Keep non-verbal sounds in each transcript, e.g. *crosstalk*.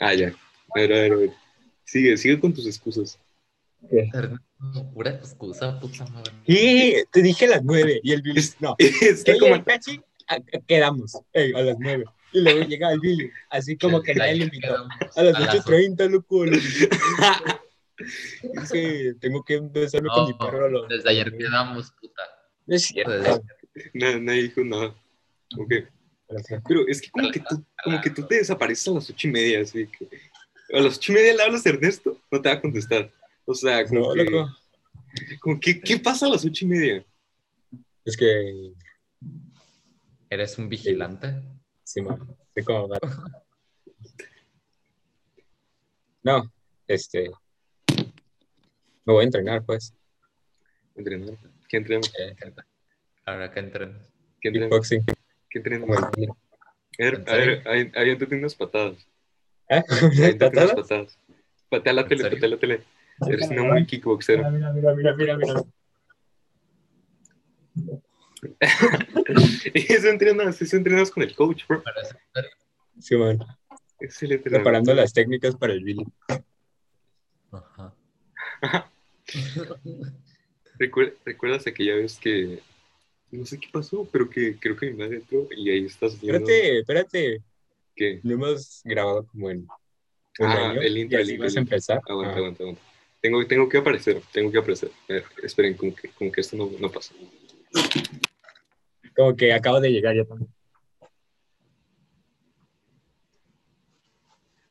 Ah, ya. A ver, a ver, a ver. Sigue, sigue con tus excusas. Ernesto, Pura excusa, puta madre. Y te dije a las nueve y el Billy, Es- no. *laughs* Está Ella como... y Cachi, quedamos ey, a las nueve. Y luego llega el Billy, así como que nadie le invitó. A las 8.30, loco. a las 8:30. *laughs* Es que tengo que empezarme con mi No, perro. las desde ayer quedamos, puta. No es cierto. Nadie dijo nada. Ok. Pero es que como que tú, como que tú te desapareces a las ocho y media, así que a las ocho y media le hablas a Ernesto, no te va a contestar. O sea, como No, que, loco. como que, ¿qué pasa a las ocho y media? Es que, ¿Eres un vigilante? sí, man, sé cómo va. No, este. Me voy a entrenar, pues. Entrenar. ¿Qué entrenas? Eh, Ahora que entren. ¿Qué entrenas? kickboxing. ¿Qué ¿En a ver, ahí, ahí te unas patadas. ¿Eh? Ahí te unas ¿Patadas? Patea la ¿En tele, patea la tele. Eres una muy kickboxer. Mira, mira, mira, mira, mira. *laughs* Eso entrenas, eso entrenas con el coach, bro. Sí, man. Es el. Preparando las técnicas para el Billy. Ajá. *laughs* Recuer- ¿Recuerdas aquella vez que no sé qué pasó, pero que creo que mi madre entró y ahí estás viendo Espérate, espérate. que Lo hemos grabado como en un Ah, año. el intro, y el así intro, vas el a empezar. aguanta, Ah, aguanta, aguanta. Tengo, tengo que aparecer, tengo que aparecer. Esperen, como que, como que esto no, no pasa. como que acabo de llegar ya también.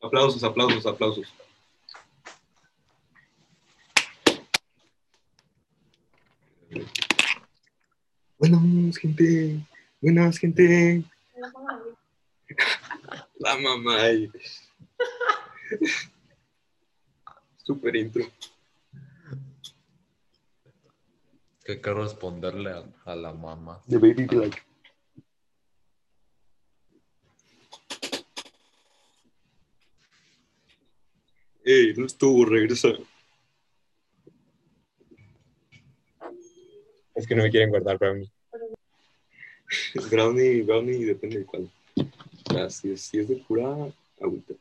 Aplausos, aplausos, aplausos. Buenas, gente. Buenas, gente. La mamá. Super intro. Que hay que responderle a, a la mamá. The Baby Black. Ey, no estuvo, regresa. Es que no me quieren guardar brownie. *laughs* Brownie, brownie, depende de cuál. Ah, si, es, si es de cura, agüita.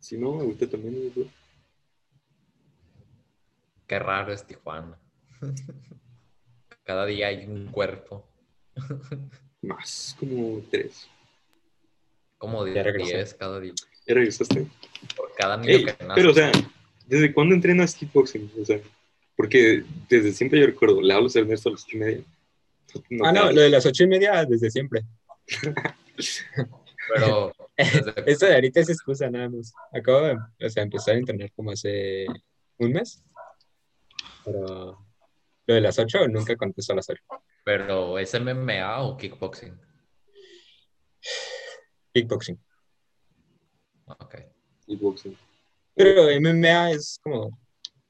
Si no, agüita también. bro. Qué raro es Tijuana. *laughs* Cada día hay un cuerpo. *laughs* Más, como tres. Como. 10 cada día. ¿Ya regresaste? Por cada niño Ey, que nace. pero, o sea, ¿desde cuándo entrenas kickboxing? O sea, porque desde siempre yo recuerdo, le hablo a Ernesto a las ocho y media. ah, no, hablo. lo de las ocho y media desde siempre. *laughs* Pero *laughs* Esto de ahorita es excusa nada más. Acabo de o sea, empezar a entrenar como hace un mes. Pero lo de las ocho nunca contesto a las ocho. pero ¿es MMA o kickboxing? Kickboxing. Ok. Kickboxing. Pero MMA es como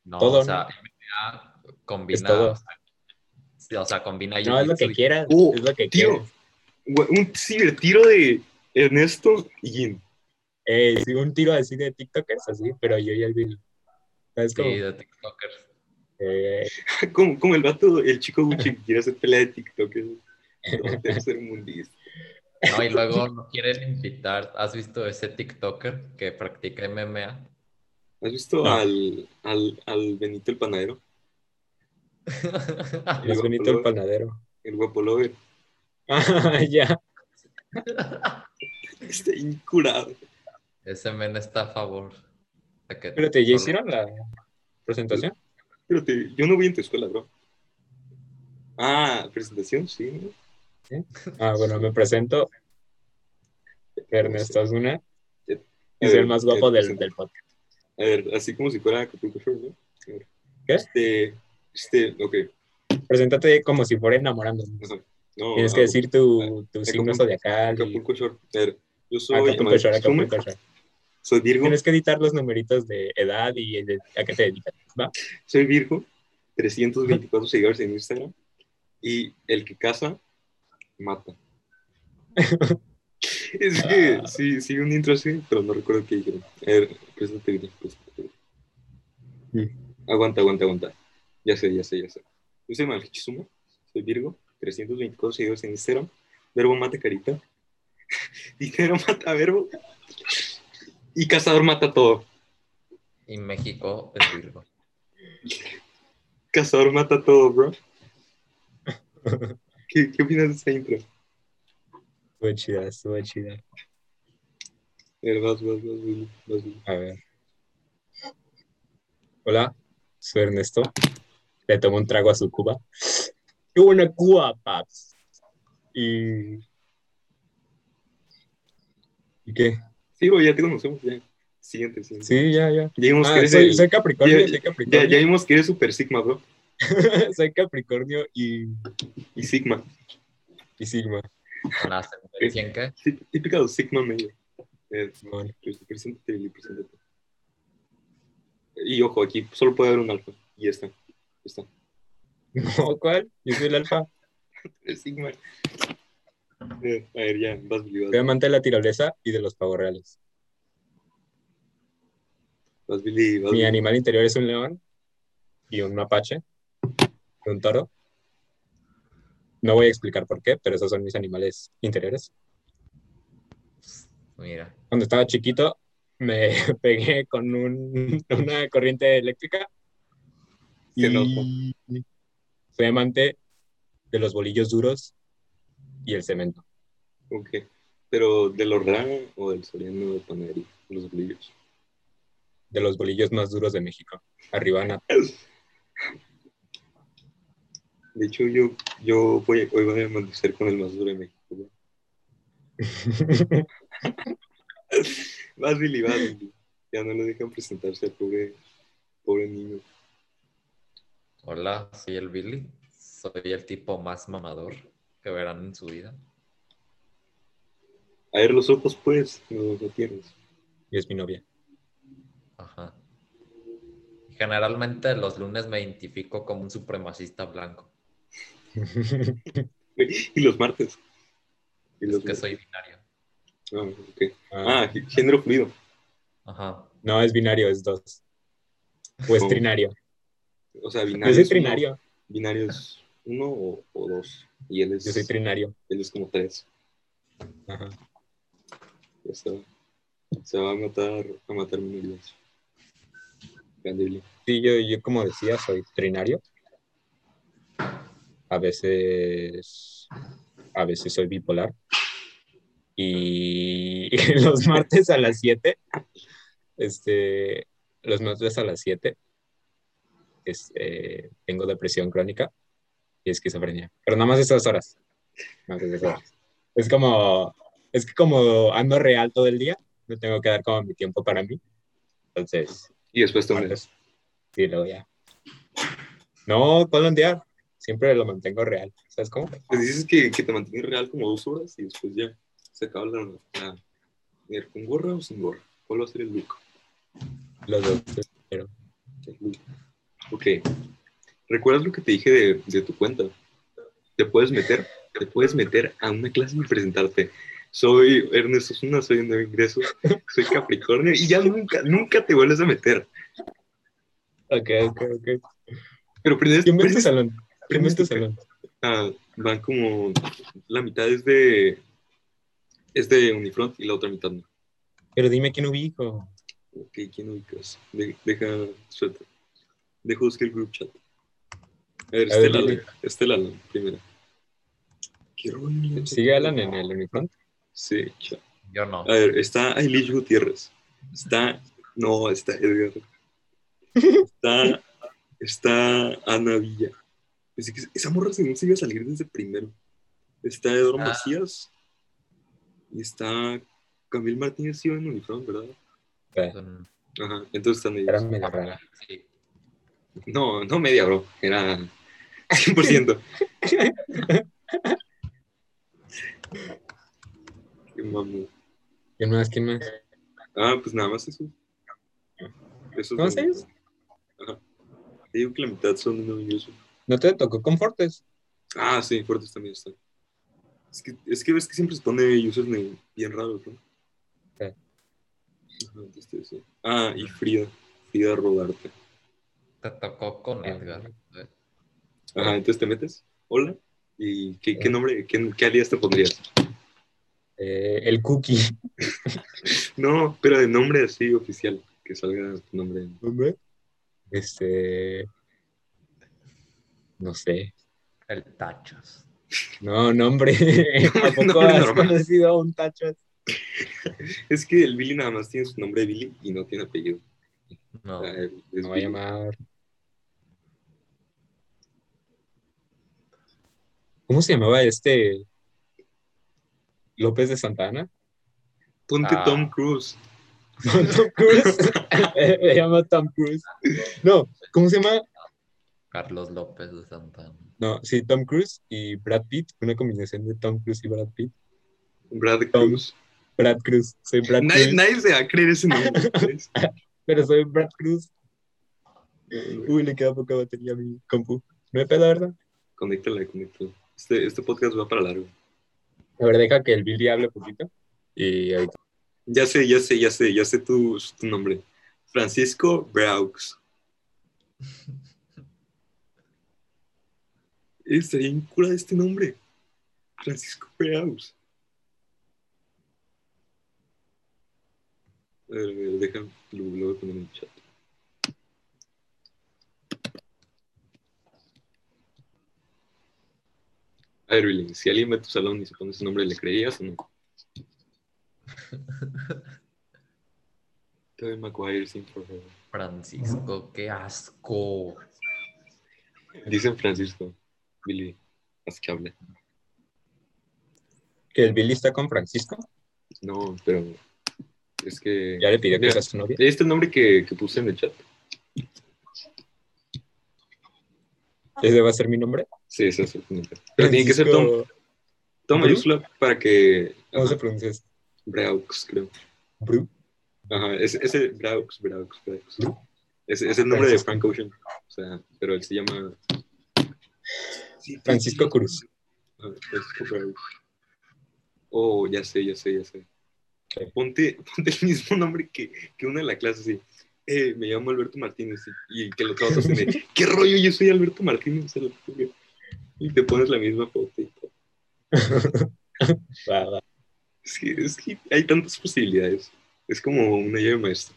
No, Todo, o sea, MMA combina. Es todo. Sí, o sea, combina. No es lo que quieras. Oh, es lo que tío. quieras. Un cibertiro de Ernesto y Jin. Eh, sí, un tiro así de TikTokers, así, pero yo y el Bill. ¿Sabes cómo? Sí, de TikTokers. Eh, *laughs* Como, como el vato, el chico Gucci que quiere hacer pelea de TikTok. No, debe ser mundista. No, y luego no quieren invitar. ¿Has visto ese TikToker que practica MMA? ¿Has visto No. al, al, al Benito el panadero? *laughs* es Benito el panadero. El guapo lover. *laughs* Ah, ya. *laughs* Está incurado. Ese men está a favor. de que Espérate, ¿ya solo- hicieron la presentación? Pero te- yo no voy en tu escuela, bro. Ah, presentación, sí. Ah, bueno, me presento. Ernesto. Ya. Y soy el más guapo Ya te del, del podcast. A ver, así como si fuera Acapulco Shore, ¿no? A ver. ¿Qué? Este, este, ok. Preséntate como si fuera enamorándonos. Ajá. No, Tienes que ah, decir tu, tu Acapulco- signo zodiacal. Acapulco Shore. A ver, yo soy Acapulco Shore, Acapulco Shore. soy Virgo, Tienes que editar los numeritos de edad y de- a qué te dedicas. ¿va? soy Virgo, 324 seguidores en Instagram y el que casa, mata. *laughs* es *laughs* que sí, sí, un intro así, pero no recuerdo qué dijeron. A ver, preséntate bien, preséntate bien. Aguanta, aguanta, aguanta. Ya sé, ya sé, ya sé. Yo soy Malchizuma, soy Virgo, 324 seguidores en Instagram, verbo mata carita, *laughs* dinero mata verbo Y Cazador mata todo. Y México es Virgo. Cazador mata todo, bro. *laughs* ¿Qué, qué opinas de esa intro? Estuvo chida, estuvo chida. A ver, vas, vas, vas. A ver. Hola, soy Ernesto. Le tomo un trago a su cuba. ¡Qué buena cuba, paps! Y... ¿Y qué? Sí, güey, ya te conocemos, ya. Siguiente, siguiente. Sí, ya, ya. Ya vimos que Ah, eres soy, el- soy Capricornio, ya- soy Ya, Capricornio. ya vimos que eres Super Sigma, bro. *laughs* soy Capricornio y, Y Sigma. y Sigma. Con qué? Sí, típica de Sigma medio. Preséntate, Willy, preséntate. Y ojo, aquí solo puede haber un alfa. Y está. Está. *laughs* No, ¿cuál? Yo soy el alfa. *laughs* Es Sigma. Eh, a ver, ya, vas, Willy, Soy vas, amante de la tirolesa y de los pavos reales. vas, Willy, vas, Mi Willy. animal interior es un león y un mapache y un toro. No voy a explicar por qué, pero esos son mis animales interiores. Mira. Cuando estaba chiquito me *laughs* pegué con un- una corriente eléctrica Se y soy amante de los bolillos duros y el cemento. Ok. Pero del Horrera o del Soriano de Panadería, los bolillos. De los bolillos más duros de México. Arriba Nat. *laughs* De hecho, yo, yo voy, hoy voy a amanecer con el más duro de México. Vas, *laughs* Billy, vas, Billy. Ya no lo dejan presentarse al pobre, pobre niño. Hola, soy el Billy. Soy el tipo más mamador que verán en su vida. A ver, los ojos, pues, no, no tienes. y es mi novia. Ajá. Generalmente los lunes me identifico como un supremacista blanco. *laughs* Y los martes. Y Es los que martes. soy binario. Ah, ok. Ah, Ah, gé- género fluido. Ajá. no, es binario, es dos. O es ¿Cómo? trinario. O sea, Yo binario. soy es uno- trinario. binario es uno o, o dos. Y él es, Yo soy trinario. él es como tres. Ajá. Ya está. Se va a matar, a matar minorías. Grande Billy. Sí, yo, yo como decía, soy trinario. A veces, a veces soy bipolar. Y *laughs* los martes a las 7, este, los martes a las 7, este, tengo depresión crónica y esquizofrenia. Pero nada más esas horas. Esas. Es como, es que como ando real todo el día, no tengo que dar como mi tiempo para mí. Entonces, Y después unes. martes. Sí, luego ya. No, ondear. Siempre lo mantengo real. ¿Sabes cómo? Pues dices que, que te mantienes real como dos horas y después ya se acaba la. la ¿Con gorra o sin gorra? ¿Cuál va a ser el look? Los dos. Pero. Ok. ¿Recuerdas lo que te dije de, de tu cuenta? Te puedes meter, te puedes meter a una clase y presentarte. Soy Ernesto Zuna, soy un nuevo ingreso, soy Capricornio y ya nunca, nunca te vuelves a meter. Ok, ok, ok. Pero aprendes, ¿Quién ve en tu aprendes- salón? ¿Quién ve en tu aprendes- salón? Ah, van como la mitad es de es de Unifront y la otra mitad no. Pero dime quién ubico. Ok, ¿quién ubicas? De- deja, suelta. Dejo buscar el group chat. A ver, A ver, Estela, dile. Alan. Estela Alan, primero. ¿Qué rollo? ¿Sigue Alan en el Unifront? Sí, cha- Yo no. A ver, está Ailich Gutiérrez. Está. No, está Edgar. *laughs* Está. Está Ana Villa. Pensé que esa morra según se iba a salir desde primero. Está Eduardo Ah. Macías. Y está Camil Martínez iba en Unifront, ¿verdad? Ajá, entonces están ellos. Era medio rara. Sí. No, no media, bro. Era 100%. *laughs* Qué mamón. ¿Quién más? ¿Quién más? Ah, pues nada más eso. Eso ¿Cómo se. Te digo que la mitad son eso. ¿No te tocó Confortes? Ah, sí, fuertes también están. Es que, es que ves que siempre se pone username bien raros, ¿no? Ah, y Frida. Frida Rodarte. Te tocó con Edgar. ¿eh? Ajá, entonces te metes. Hola. ¿Y qué, qué nombre, qué, qué alias te pondrías? Eh, el Cookie. *laughs* No, pero de nombre así oficial, que salga tu nombre. ¿Nombre? Este. No sé. El Tachos. No, nombre. *laughs* ¿A poco Nombre has normal. conocido a un tacho? Es que el Billy nada más tiene su nombre de Billy y no tiene apellido. No. O sea, Me voy a llamar. ¿Cómo se llamaba este? López de Santana. Ponte Ah. Tom Cruise. *laughs* Tom Cruise. *laughs* Me llamo Tom Cruise. No, ¿cómo se llama? Carlos López de Santana. No, sí, Tom Cruise y Brad Pitt. Una combinación de Tom Cruise y Brad Pitt. Brad. Cruz. Brad Cruz. Soy Brad Cruz. nadie se va a creer ese nombre. *laughs* Pero soy Brad Cruz. Uy, le queda poca batería a mi compu. No hay pedo, ¿verdad? conéctala, conéctala. Este, este podcast va para largo. A ver, deja que el Billy hable poquito. Y ahorita. Ya sé, ya sé, ya sé, ya sé tu, tu nombre. Francisco Braux. *laughs* Estaría bien cura de este nombre. Francisco Braux. A ver, a ver, déjame, lo, lo voy a poner en el chat. A ver, Billy, si alguien va a tu salón y se pone ese nombre, ¿le creías o no? *laughs* Tobey Maguire sin forever. Francisco, qué asco. Dicen Francisco. Billy, haz que hable. Que el Billy está con Francisco. No, pero es que. Ya le pidió que sea su novia. ¿Este es el nombre que, que puse en el chat? ¿Ese va a ser mi nombre? Sí, ese es el nombre. Pero tiene que ser Tom. Tom ¿Bru? mayúscula para que. ¿Cómo se pronuncia esto? Braux, creo. Bru. Ajá, ese, ese Braux, Braux, Braux. Ese es el nombre de Frank Ocean. O sea, pero él se llama. Sí, Francisco Cruz. Ah, Francisco Braux. Oh, ya sé, ya sé, ya sé. Ponte, *laughs* ponte el mismo nombre que, que una de la clase, sí. Eh, me llamo Alberto Martínez y, y que los otros tiene, ¿qué rollo? Yo soy Alberto Martínez. a la verga". Y te pones la misma foto y todo. *laughs* Que, es que hay tantas posibilidades. Es como una llave maestra.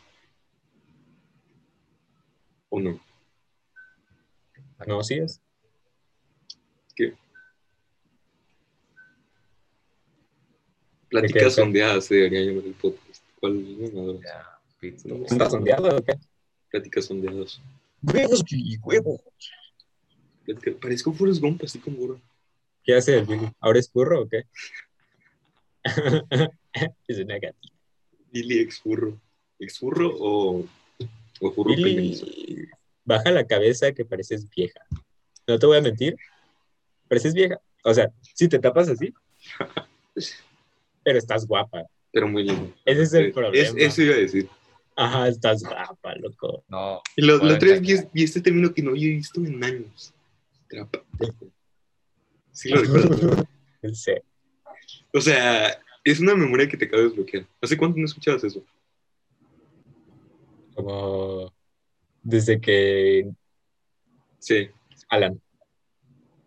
¿O no? No, sí es. Pláticas sondeadas se debería llamar el podcast. ¿Cuál pito. ¿Estás sondeado o qué? Pláticas sondeadas. Huevos, Billy, huevos. Parezco Forrest Gump, así con gorro. ¿Qué hace el Billy? ¿Ahora es burro o qué? *laughs* es una gatita. Billy exfurro. ¿Exfurro o, o furro primerizo? Billy, baja la cabeza que pareces vieja. No te voy a mentir, pareces vieja. O sea, si te tapas así, *laughs* pero estás guapa. Pero muy lindo. Ese es el Es- problema. eso iba a decir. Ajá, estás guapa, loco. No. Y lo, otra vez vi, vi este término que no había visto en años. Trapa. Sí lo recuerdo. *laughs* Serio. O sea, es una memoria que te acabo de desbloquear. ¿Hace cuánto no escuchabas eso? Como desde que Sí. Alan.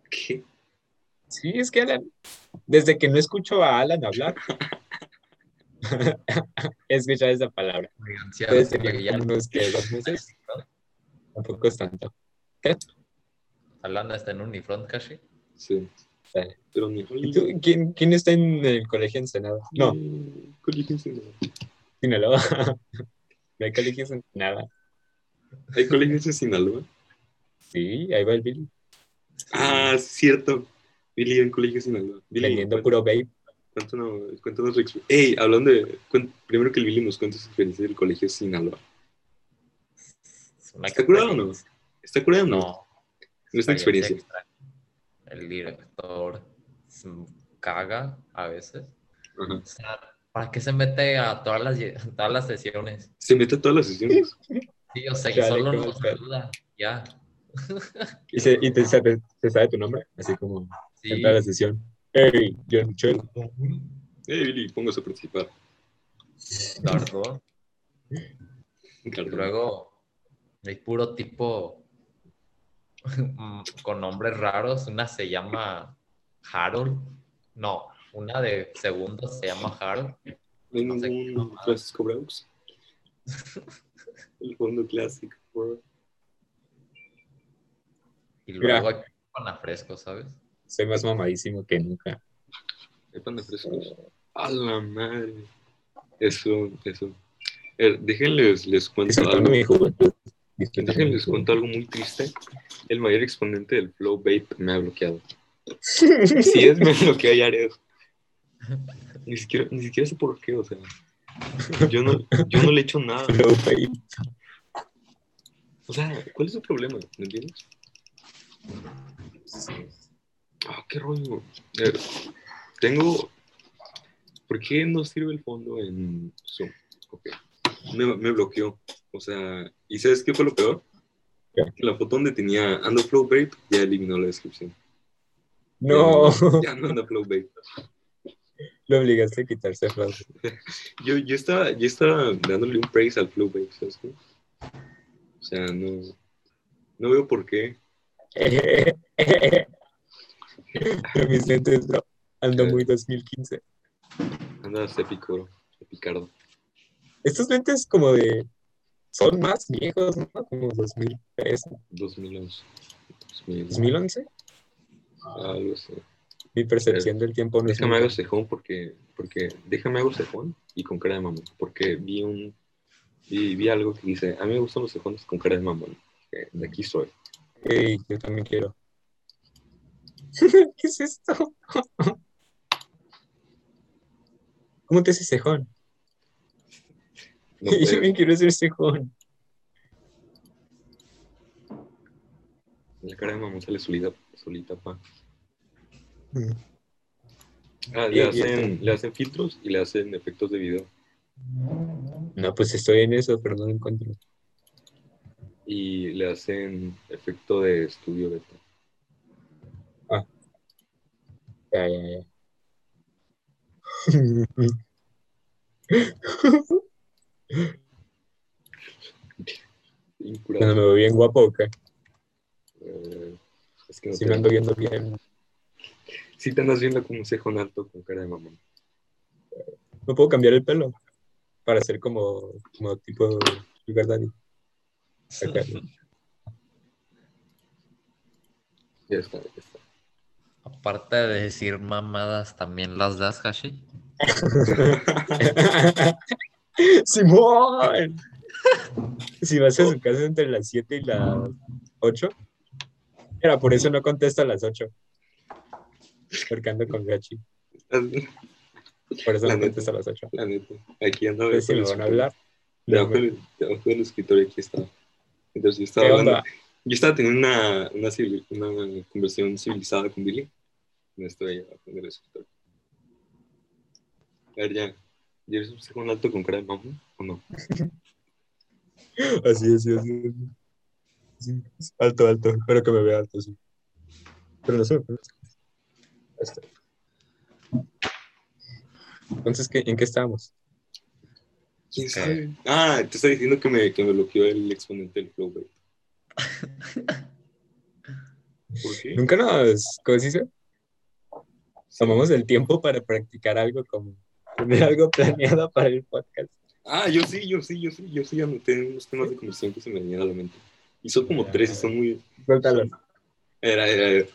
¿Qué? Sí, es que Alan, desde que no escucho a Alan hablar, *laughs* he escuchado esa palabra. Güey, ya- unos que dos meses, *laughs* tampoco es tanto. Alan está en Unifront casi. Sí. Sí. Pero ni ¿Y tú, quién, quién está en el colegio Ensenada? No, Mm, colegio Ensenada. Sinaloa. *laughs* No hay colegios en nada. ¿Hay colegios en Sinaloa? Sí, ahí va el Billy. Ah, es cierto. Billy en colegio Sinaloa. Billy, Vendiendo puro babe. Cuéntanos, cuéntanos experiencia. Ey, hablando de. primero que el Billy nos cuente su experiencia del colegio Sinaloa. Es una ¿Está curado o no? experiencia. ¿Está curado o no? No. Nuestra experiencia. extraña. El director se caga a veces. Ajá. O sea, ¿para qué se mete a todas las, a todas las sesiones? Se mete a todas las sesiones. Sí, o sea, que solo nos saluda. Ya. *laughs* Y, se, y te, sabe, se sabe tu nombre, así como Sí. en toda la sesión. Hey, John Chell. Eh, Billy, póngase a participar. Dardo. Y Claro. luego hay puro tipo mm, con nombres raros. Una se llama Harold. No, una de segundos se llama Harold. No hay sé mamada. Francisco Braux. *laughs* El fondo clásico, bro. Y Mira. luego aquí con la fresco, ¿sabes? Soy más mamadísimo que nunca. A la madre. Eso, eso. Eh, déjenles, les cuento algo. mi juventud. Déjenles cuento algo muy triste. El mayor exponente del Flow Vape me ha bloqueado. *laughs* Si es, me bloquea Yared. Ni siquiera, ni siquiera sé por qué, o sea. Yo no, yo no le he hecho nada. Flow Vape. O sea, ¿cuál es el problema? ¿Me entiendes? Ah, qué rollo. Eh, tengo. ¿Por qué no sirve el fondo en Zoom? Ok. Me, me bloqueó. O sea, ¿y sabes qué fue lo peor? ¿Qué? La foto donde tenía Ando Flow Vape ya eliminó la descripción. No, *laughs* Ya no anda Flow Vape. lo obligaste a quitarse Flow. *laughs* Yo, yo, estaba, yo estaba dándole un praise al Flow Vape, ¿sabes qué? O sea, no. No veo por qué. *laughs* *laughs* Pero mis lentes, bro. Ando muy 2015. Andas épico, épicardo. Estos lentes como de... Son más viejos, ¿no? Como 2003, 2011. 2000, 2011. Algo así. Mi percepción del tiempo no es Déjame hago cejón porque, porque, déjame hago cejón y con cara de mamón, porque vi un, vi, vi algo que dice, a mí me gustan los cejones con cara de mamón, de aquí soy. Ey, yo también quiero. *laughs* ¿Qué es esto? ¿Cómo te haces cejón? No *laughs* yo también quiero hacer cejón. la cara de mamón sale solita, solita, pa. Mm. Ah, hacen, le hacen filtros y le hacen efectos de video. No, pues estoy en eso, pero no lo encuentro. Y le hacen efecto de estudio beta. Ya, ya, ya. Cuando me veo bien guapo, ¿o qué? Eh, es que no Si te- me ando viendo bien. sí te andas viendo como un cejón alto con cara de mamón. No puedo cambiar el pelo para ser como, como tipo Sugar Daddy. *laughs* Acá. Ya está, ya está. Aparte de decir mamadas, también las das, Hashi. *laughs* ¡Simón! Si vas a su casa entre las 7 y las 8. Era por eso no contesto a las 8. Porque ando con Gachi. Por eso La no neta. contesto a las 8. La neta. Aquí anda Entonces, si me van a hablar. Debajo del, debajo del escritorio aquí está. Entonces yo estaba ¿Qué hablando. Yo estaba teniendo una, una, civil- una conversación civilizada con Billy. No estoy ahí abajo del escritorio. A ver, ya. ¿Ya eres un cejón alto con cara de mamón o no? *laughs* Así, así, así. Sí, Alto, alto. Espero que me vea alto, sí. Pero no sé. Ahí está. Entonces, ¿qué, ¿en qué estábamos? ¿Quién sabe? Ah, te está diciendo que me, que me bloqueó el exponente del flow, güey. *laughs* ¿Por qué? Nunca nos, ¿cómo se dice? Tomamos el tiempo para practicar algo como tener algo planeado para el podcast. Ah, yo sí, yo sí, yo sí, yo sí anoté unos temas de conversación que se me venían a la mente. Y son como Ya. tres y son muy... Suéltalo. Era, era, era.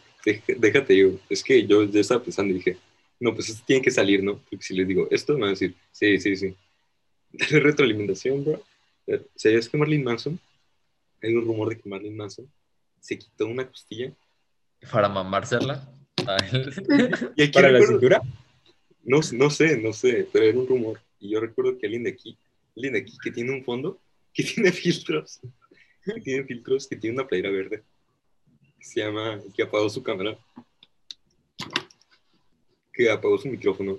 Déjate yo. Es que yo, yo estaba pensando y dije, no, pues esto tiene que salir, ¿no? Porque si les digo esto, me van a decir, sí, sí, sí. Dale *laughs* retroalimentación, bro. ¿Sabías que Marlene Manson? Hay un rumor de que Marlene Manson se quitó una costilla. Para mamársela. *laughs* Y aquí ¿Para la cintura? No, no sé, no sé, pero era un rumor. Y yo recuerdo que alguien de aquí, alguien de aquí que tiene un fondo, que *laughs* tiene filtros, que tiene filtros, que tiene una playera verde, que se llama, que apagó su cámara, que apagó su micrófono,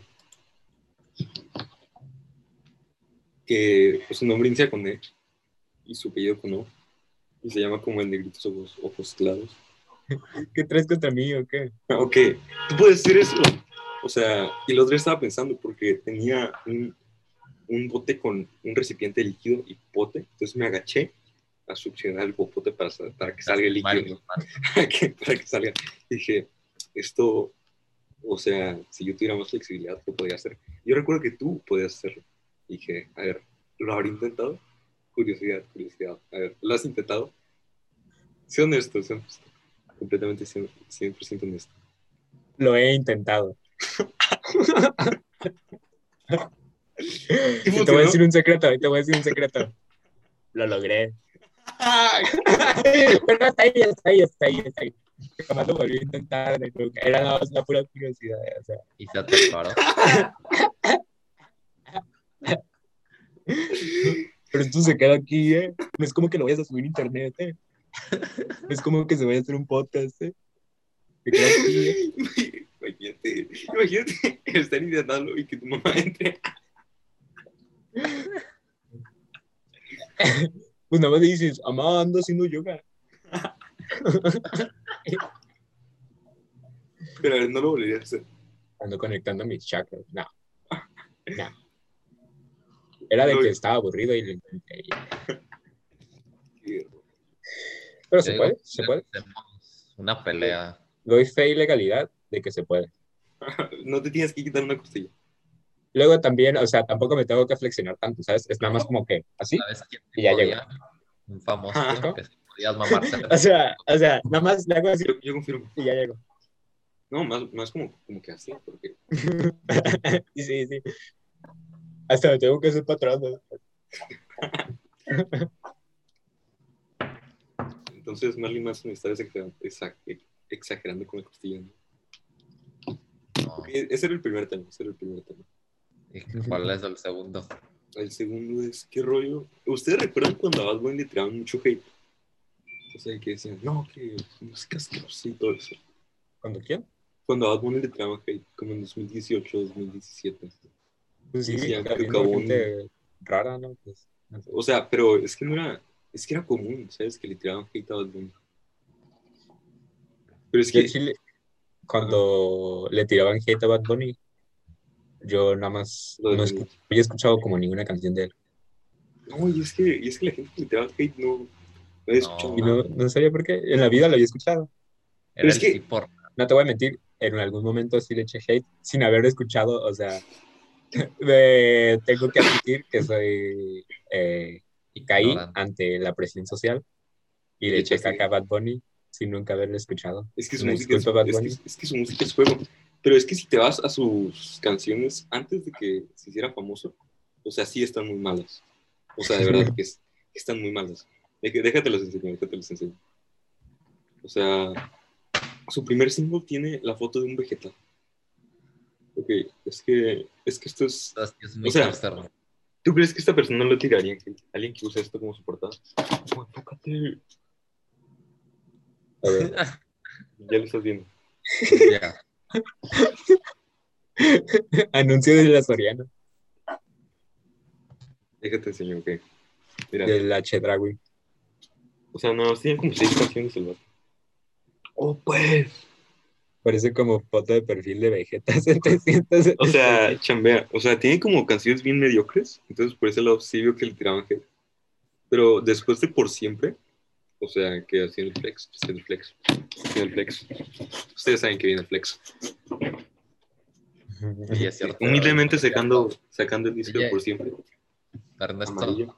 que pues, su nombre inicia con E y su apellido con O, y se llama como el negrito ojos, ojos claros. *laughs* ¿Qué traes contra mí o qué? Ok, tú puedes decir eso. O sea, y el otro día estaba pensando porque tenía un, un bote con un recipiente líquido y pote, entonces me agaché a succionar el popote para, para que salga el líquido, ¿no? *laughs* para, que, para que salga. Dije, esto, O sea, si yo tuviera más flexibilidad, lo podría hacer. Yo recuerdo que tú podías hacerlo. Y dije, a ver, ¿lo habré intentado? Curiosidad, curiosidad. A ver, ¿lo has intentado? Sé honesto, sé honesto. Completamente 100%, 100% honesto. Lo he intentado. *laughs* ¿Y Y te voy a decir un secreto, y te voy a decir un secreto. Lo logré. *laughs* Pero hasta ahí, hasta ahí, hasta ahí, hasta ahí. Jamás lo volví a intentar. Era nada más la pura curiosidad. O sea, Y se te paró. pero esto se queda aquí, ¿eh? No es como que lo vayas a subir a internet, ¿eh? *laughs* Es como que se vaya a hacer un podcast, ¿eh? Imagínate, imagínate estar intentándolo y que tu mamá entre. *laughs* Pues nada más le dices, mamá, ando haciendo yoga. *laughs* Pero a ver, no lo volvería a hacer. Ando conectando mis chakras. No. No. Era de No, que estaba aburrido y lo intenté. Pero se puede, se puede. hacemos Una pelea. Doy fe y legalidad de que se puede. *laughs* No te tienes que quitar una costilla. Luego también, o sea, tampoco me tengo que flexionar tanto, ¿sabes? Es nada más como que así. ¿Sabes quién Y ya podía? Un famoso Ajá. que podías mamarse. *laughs* O sea, o sea, nada más le hago así Yo, yo confirmo. y ya llego. No, más, más como, como que así, porque *laughs* sí, sí. Hasta me tengo que hacer patrón. ¿no? Entonces Marley Manson está exagerando, exa- exagerando con la costilla. ¿no? No. Ese era el primer tema, ese era el primer tema. ¿Y ¿Cuál es el segundo? El segundo es, ¿qué rollo? ¿Ustedes recuerdan cuando a Bad Bunny le tiraban mucho hate? O sea, que decían, no, que música asquerosa y todo eso. ¿Cuándo quién? Cuando a Bad Bunny le tiraban hate, como en 2018, 2017. Pues sí, acabó un- gente rara, ¿no? Pues, no sé. O sea, pero es que no era, es que era común, ¿sabes? Que le tiraban hate a Bad Bunny. Pero es Yo que, sí le- cuando le tiraban hate a Bad Bunny, yo nada más de- no escu- había escuchado como ninguna canción de él. no, y es que, y es que la gente que le tiraba hate no, no había escuchado no, no sabía por qué. En la vida lo había escuchado. Era es que- tipo No te voy a mentir, en algún momento sí le eché hate sin haber escuchado, o sea, *laughs* me- tengo que admitir que soy, eh, caí ignorante. ante la presión social y le eché caca a Bad Bunny sin nunca haberlo escuchado. Es que su música es, Bad es que, Bunny. es que su música es juego. Pero es que si te vas a sus canciones antes de que se hiciera famoso, o sea, sí están muy malas. O sea, de verdad *laughs* que, es- que están muy malas. Déjatelos enseñar, déjatelos enseñar. O sea, su primer single tiene la foto de un vegetal. Ok, es que, es que esto es... Es muy O sea. ¿Tú crees que esta persona lo tiraría? ¿Alguien que usa esto como su portada? Enfócate. A ver, *laughs* Ya lo estás viendo. Ya. *laughs* Anuncio de la Soriana, Déjate enseñar, ok. Mira. de la Chedraui. O sea, no, tiene como seis canciones el vato. Oh, pues. Parece como foto de perfil de Vegeta *laughs* 700. O sea, chambea. O sea, tiene como canciones bien mediocres. Entonces, por ese lado sí vio que le tiraban. Pero después de por siempre, o sea, que hacían el flex, hacían el flex, hacían el flex. Ustedes saben que viene el flex. Y es cierto. Humildemente sacando, sacando el disco de por siempre. Ernesto.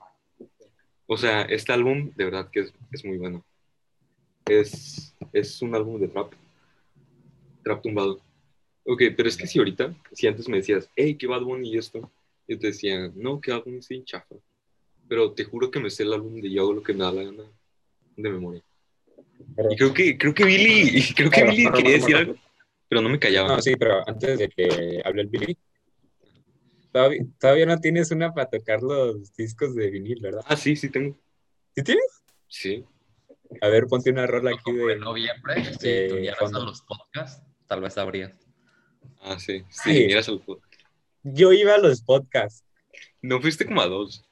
O sea, este álbum de verdad que es, es muy bueno. Es, es un álbum de trap. Trap tumbado. Ok, pero es que si ahorita, si antes me decías, hey, qué Bad Bunny y esto, yo te decía, no, que Bad Bunny es bien chafa. Pero te juro que me sé el álbum de Yo hago lo que me da la gana de memoria. Y creo que, creo que Billy, y creo que Pero- Billy pero- quería pero- decir algo, pero no me callaba. No, sí, pero antes de que hable el Billy, todavía, todavía no tienes una para tocar los discos de vinil, ¿verdad? Ah, sí, sí tengo. ¿Sí tienes? Sí. A ver, ponte una rola aquí de... noviembre, si de te unieras fondo. a los podcasts, tal vez sabrías. Ah, sí. Sí, Ay. miras al fútbol. Yo iba a los podcasts, No fuiste como a dos.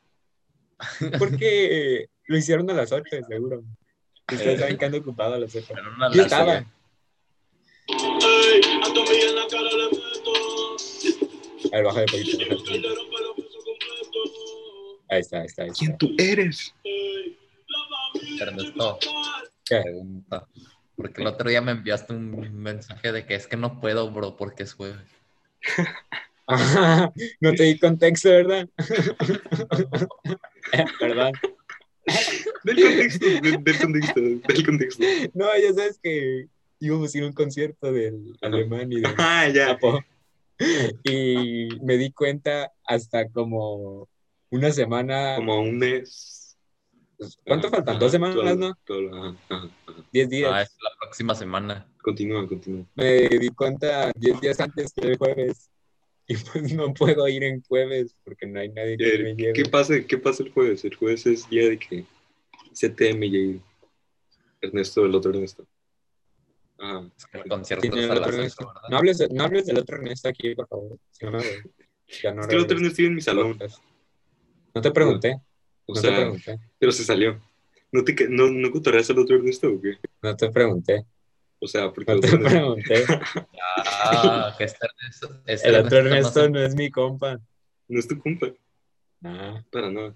porque lo hicieron a las 8, seguro. Ustedes Eh. saben que ando ocupado a las 8. Pero una Yo estaba. Ey, a tu amiga en la cara le meto. A ver, baja de poquito. Ahí está, ahí está. Ahí está. ¿Quién tú eres? Ernesto. ¿Qué? Pregunta. Porque el otro día me enviaste un mensaje de que es que no puedo, bro, porque es jueves. Ajá, *laughs* no te di contexto, ¿verdad? *laughs* Perdón. Del contexto, del, del contexto, del contexto. No, ya sabes que íbamos a ir a un concierto del alemán y del Ah, ya. Chapo. Y me di cuenta hasta como una semana. Como un mes. ¿Cuánto Ajá, faltan? ¿Dos semanas, todo- no? Diez días. Ah, es la próxima semana. Continúa, continúa. Me di cuenta diez días antes que el jueves. Y pues no puedo ir en jueves porque no hay nadie que me lleve. ¿Qué pasa, ¿Qué pasa el jueves? El jueves es día de que CTM y Ernesto, el otro Ernesto. Ajá. Es que el concierto Sí, es el a otro las Ernesto. ocho, ¿verdad? No hables, no hables del otro Ernesto aquí, por favor. Si no me voy. Ya no Es que el otro. Ernesto vive en mi salón. No te pregunté. O No te pregunté. Pero se salió. ¿No, te, no, no cotorreas al otro Ernesto o qué? No te pregunté. O sea, porque No te Ernesto- pregunté. Ah, que este Ernesto, este El otro Ernesto se- no es mi compa. no es tu compa, No, para nada.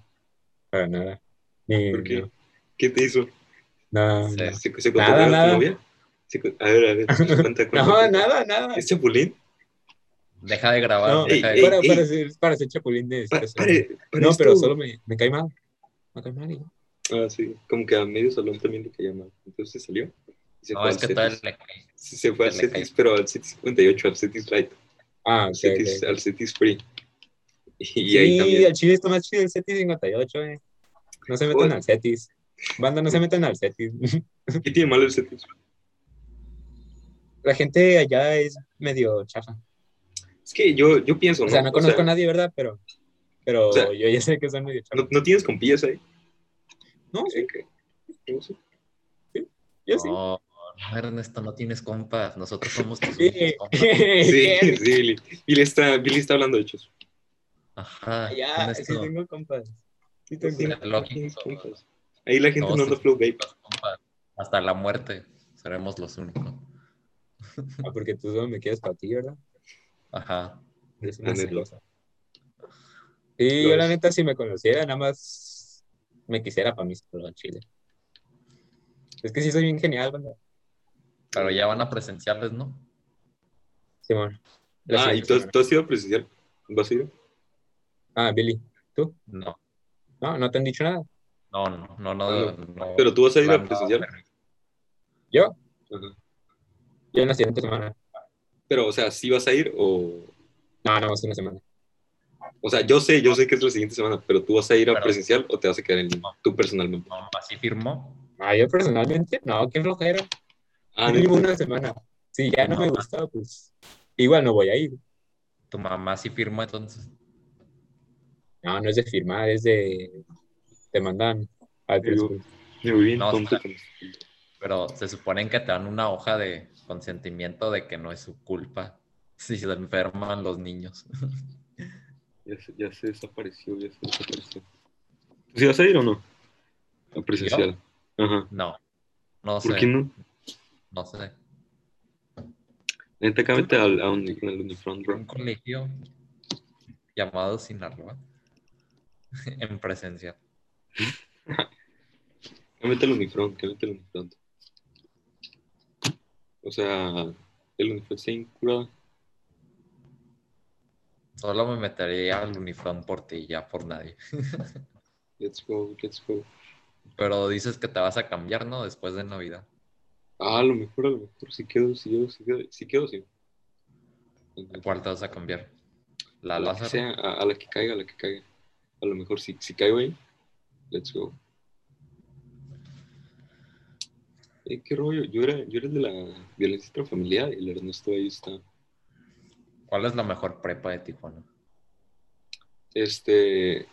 para nada. Ni, ¿Por qué? no, ¿Qué te hizo? no, no. ¿Se, se Nada, cotorrea a tu nada. novia? Se a ver, a ver, cuenta, cuenta, *laughs* No, cuenta. nada, nada. ¿Es Chapulín? Deja de grabar. No, deja de ey, para, ey. para, ser, para ser chapulín de Pa- este, pare- pare No, esto. pero solo me, me cae mal. Mal. Ah, sí, como que a medio salón también le caía mal. Entonces se salió. y se No, fue es al que Cetis. le cae. Sí, Se fue al le. Cetis, pero al Cetis 58, al Cetis Light. Ah, Al Cetis, al Cetis Free. *laughs* Y, Sí, ahí también. el chile está más chido el Cetis 58, eh. No se metan Joder. al Cetis. Banda, no se metan al Cetis. *laughs* ¿Qué tiene malo el Cetis? La gente allá es medio chafa. Es que yo, yo pienso, ¿no? O sea, no conozco sea, a nadie, ¿verdad? Pero, pero O sea, yo ya sé que son medio chafas. ¿no, no tienes compillas ahí? No, sí, Sí, yo sí. No, no, Ernesto, no tienes compas. Nosotros somos tus Sí. compas. *laughs* Sí, sí, Billy. Billy está, Billy está hablando de hechos. Ajá. Ya, sí tengo compas. Sí Sí, tengo. es compas. Ahí la gente Todos no anda flow vape. Hasta la muerte seremos los únicos. Ah, porque tú solo me quieres para ti, ¿verdad? Ajá. La una celosa. Sí, yo la neta, si me conociera, nada más me quisiera para mí solo en Chile. Es que sí soy bien genial, banda. Pero ya van a presenciales, ¿no? Simón. La Ah, ¿y tú, has- semana. tú has ido presencial? ¿Vas a ir? Ah, Billy. ¿Tú? No. No, no te han dicho nada. No, no, no, no. No. Pero tú vas a ir a presencial. Yo, yo en la siguiente semana. Pero, o sea, ¿sí vas a ir o...? No, no, es una semana. O sea, yo sé, yo sé que es la siguiente semana, pero ¿tú vas a ir a Pero- presencial o te vas a quedar en línea? Tú personalmente. No, así firmó. Ah, yo personalmente, no, qué flojera. Ah, Mínimo ¿neta? una semana. Si ya no, No. me gusta, pues igual no voy a ir. Tu mamá sí firmó, entonces. No, no es de firmar, es de. Te mandan al No. Pero se suponen que te dan una hoja de consentimiento de que no es su culpa si se enferman los niños. *laughs* Ya se, ya se desapareció, ya se desapareció. ¿Sí vas a ir o no? A presencial. Ajá. No, no sé. ¿Por qué no? No sé. Neta, cámete al, a un, al Unifront, bro. Un colegio llamado Sinaloa *laughs* en presencia. *laughs* Cámete al Unifront, cámete al Unifront. O sea, el Unifront está incurado. Solo me metería al uniforme por ti, ya por nadie. *laughs* Let's go, let's go. Pero dices que te vas a cambiar, ¿no? Después de Navidad. Ah, a lo mejor, a lo mejor. Si quedo, si quedo, si quedo, si quedo, sí. ¿A cuál te vas a cambiar? ¿La A la que Lázaro? sea, a, a la que caiga, a la que caiga. A lo mejor si, si caigo ahí, let's go. Eh, ¿Qué rollo? Yo era, yo era de la violencia intrafamiliar y el Ernesto ahí está. ¿Cuál es la mejor prepa de Tijuana? Este.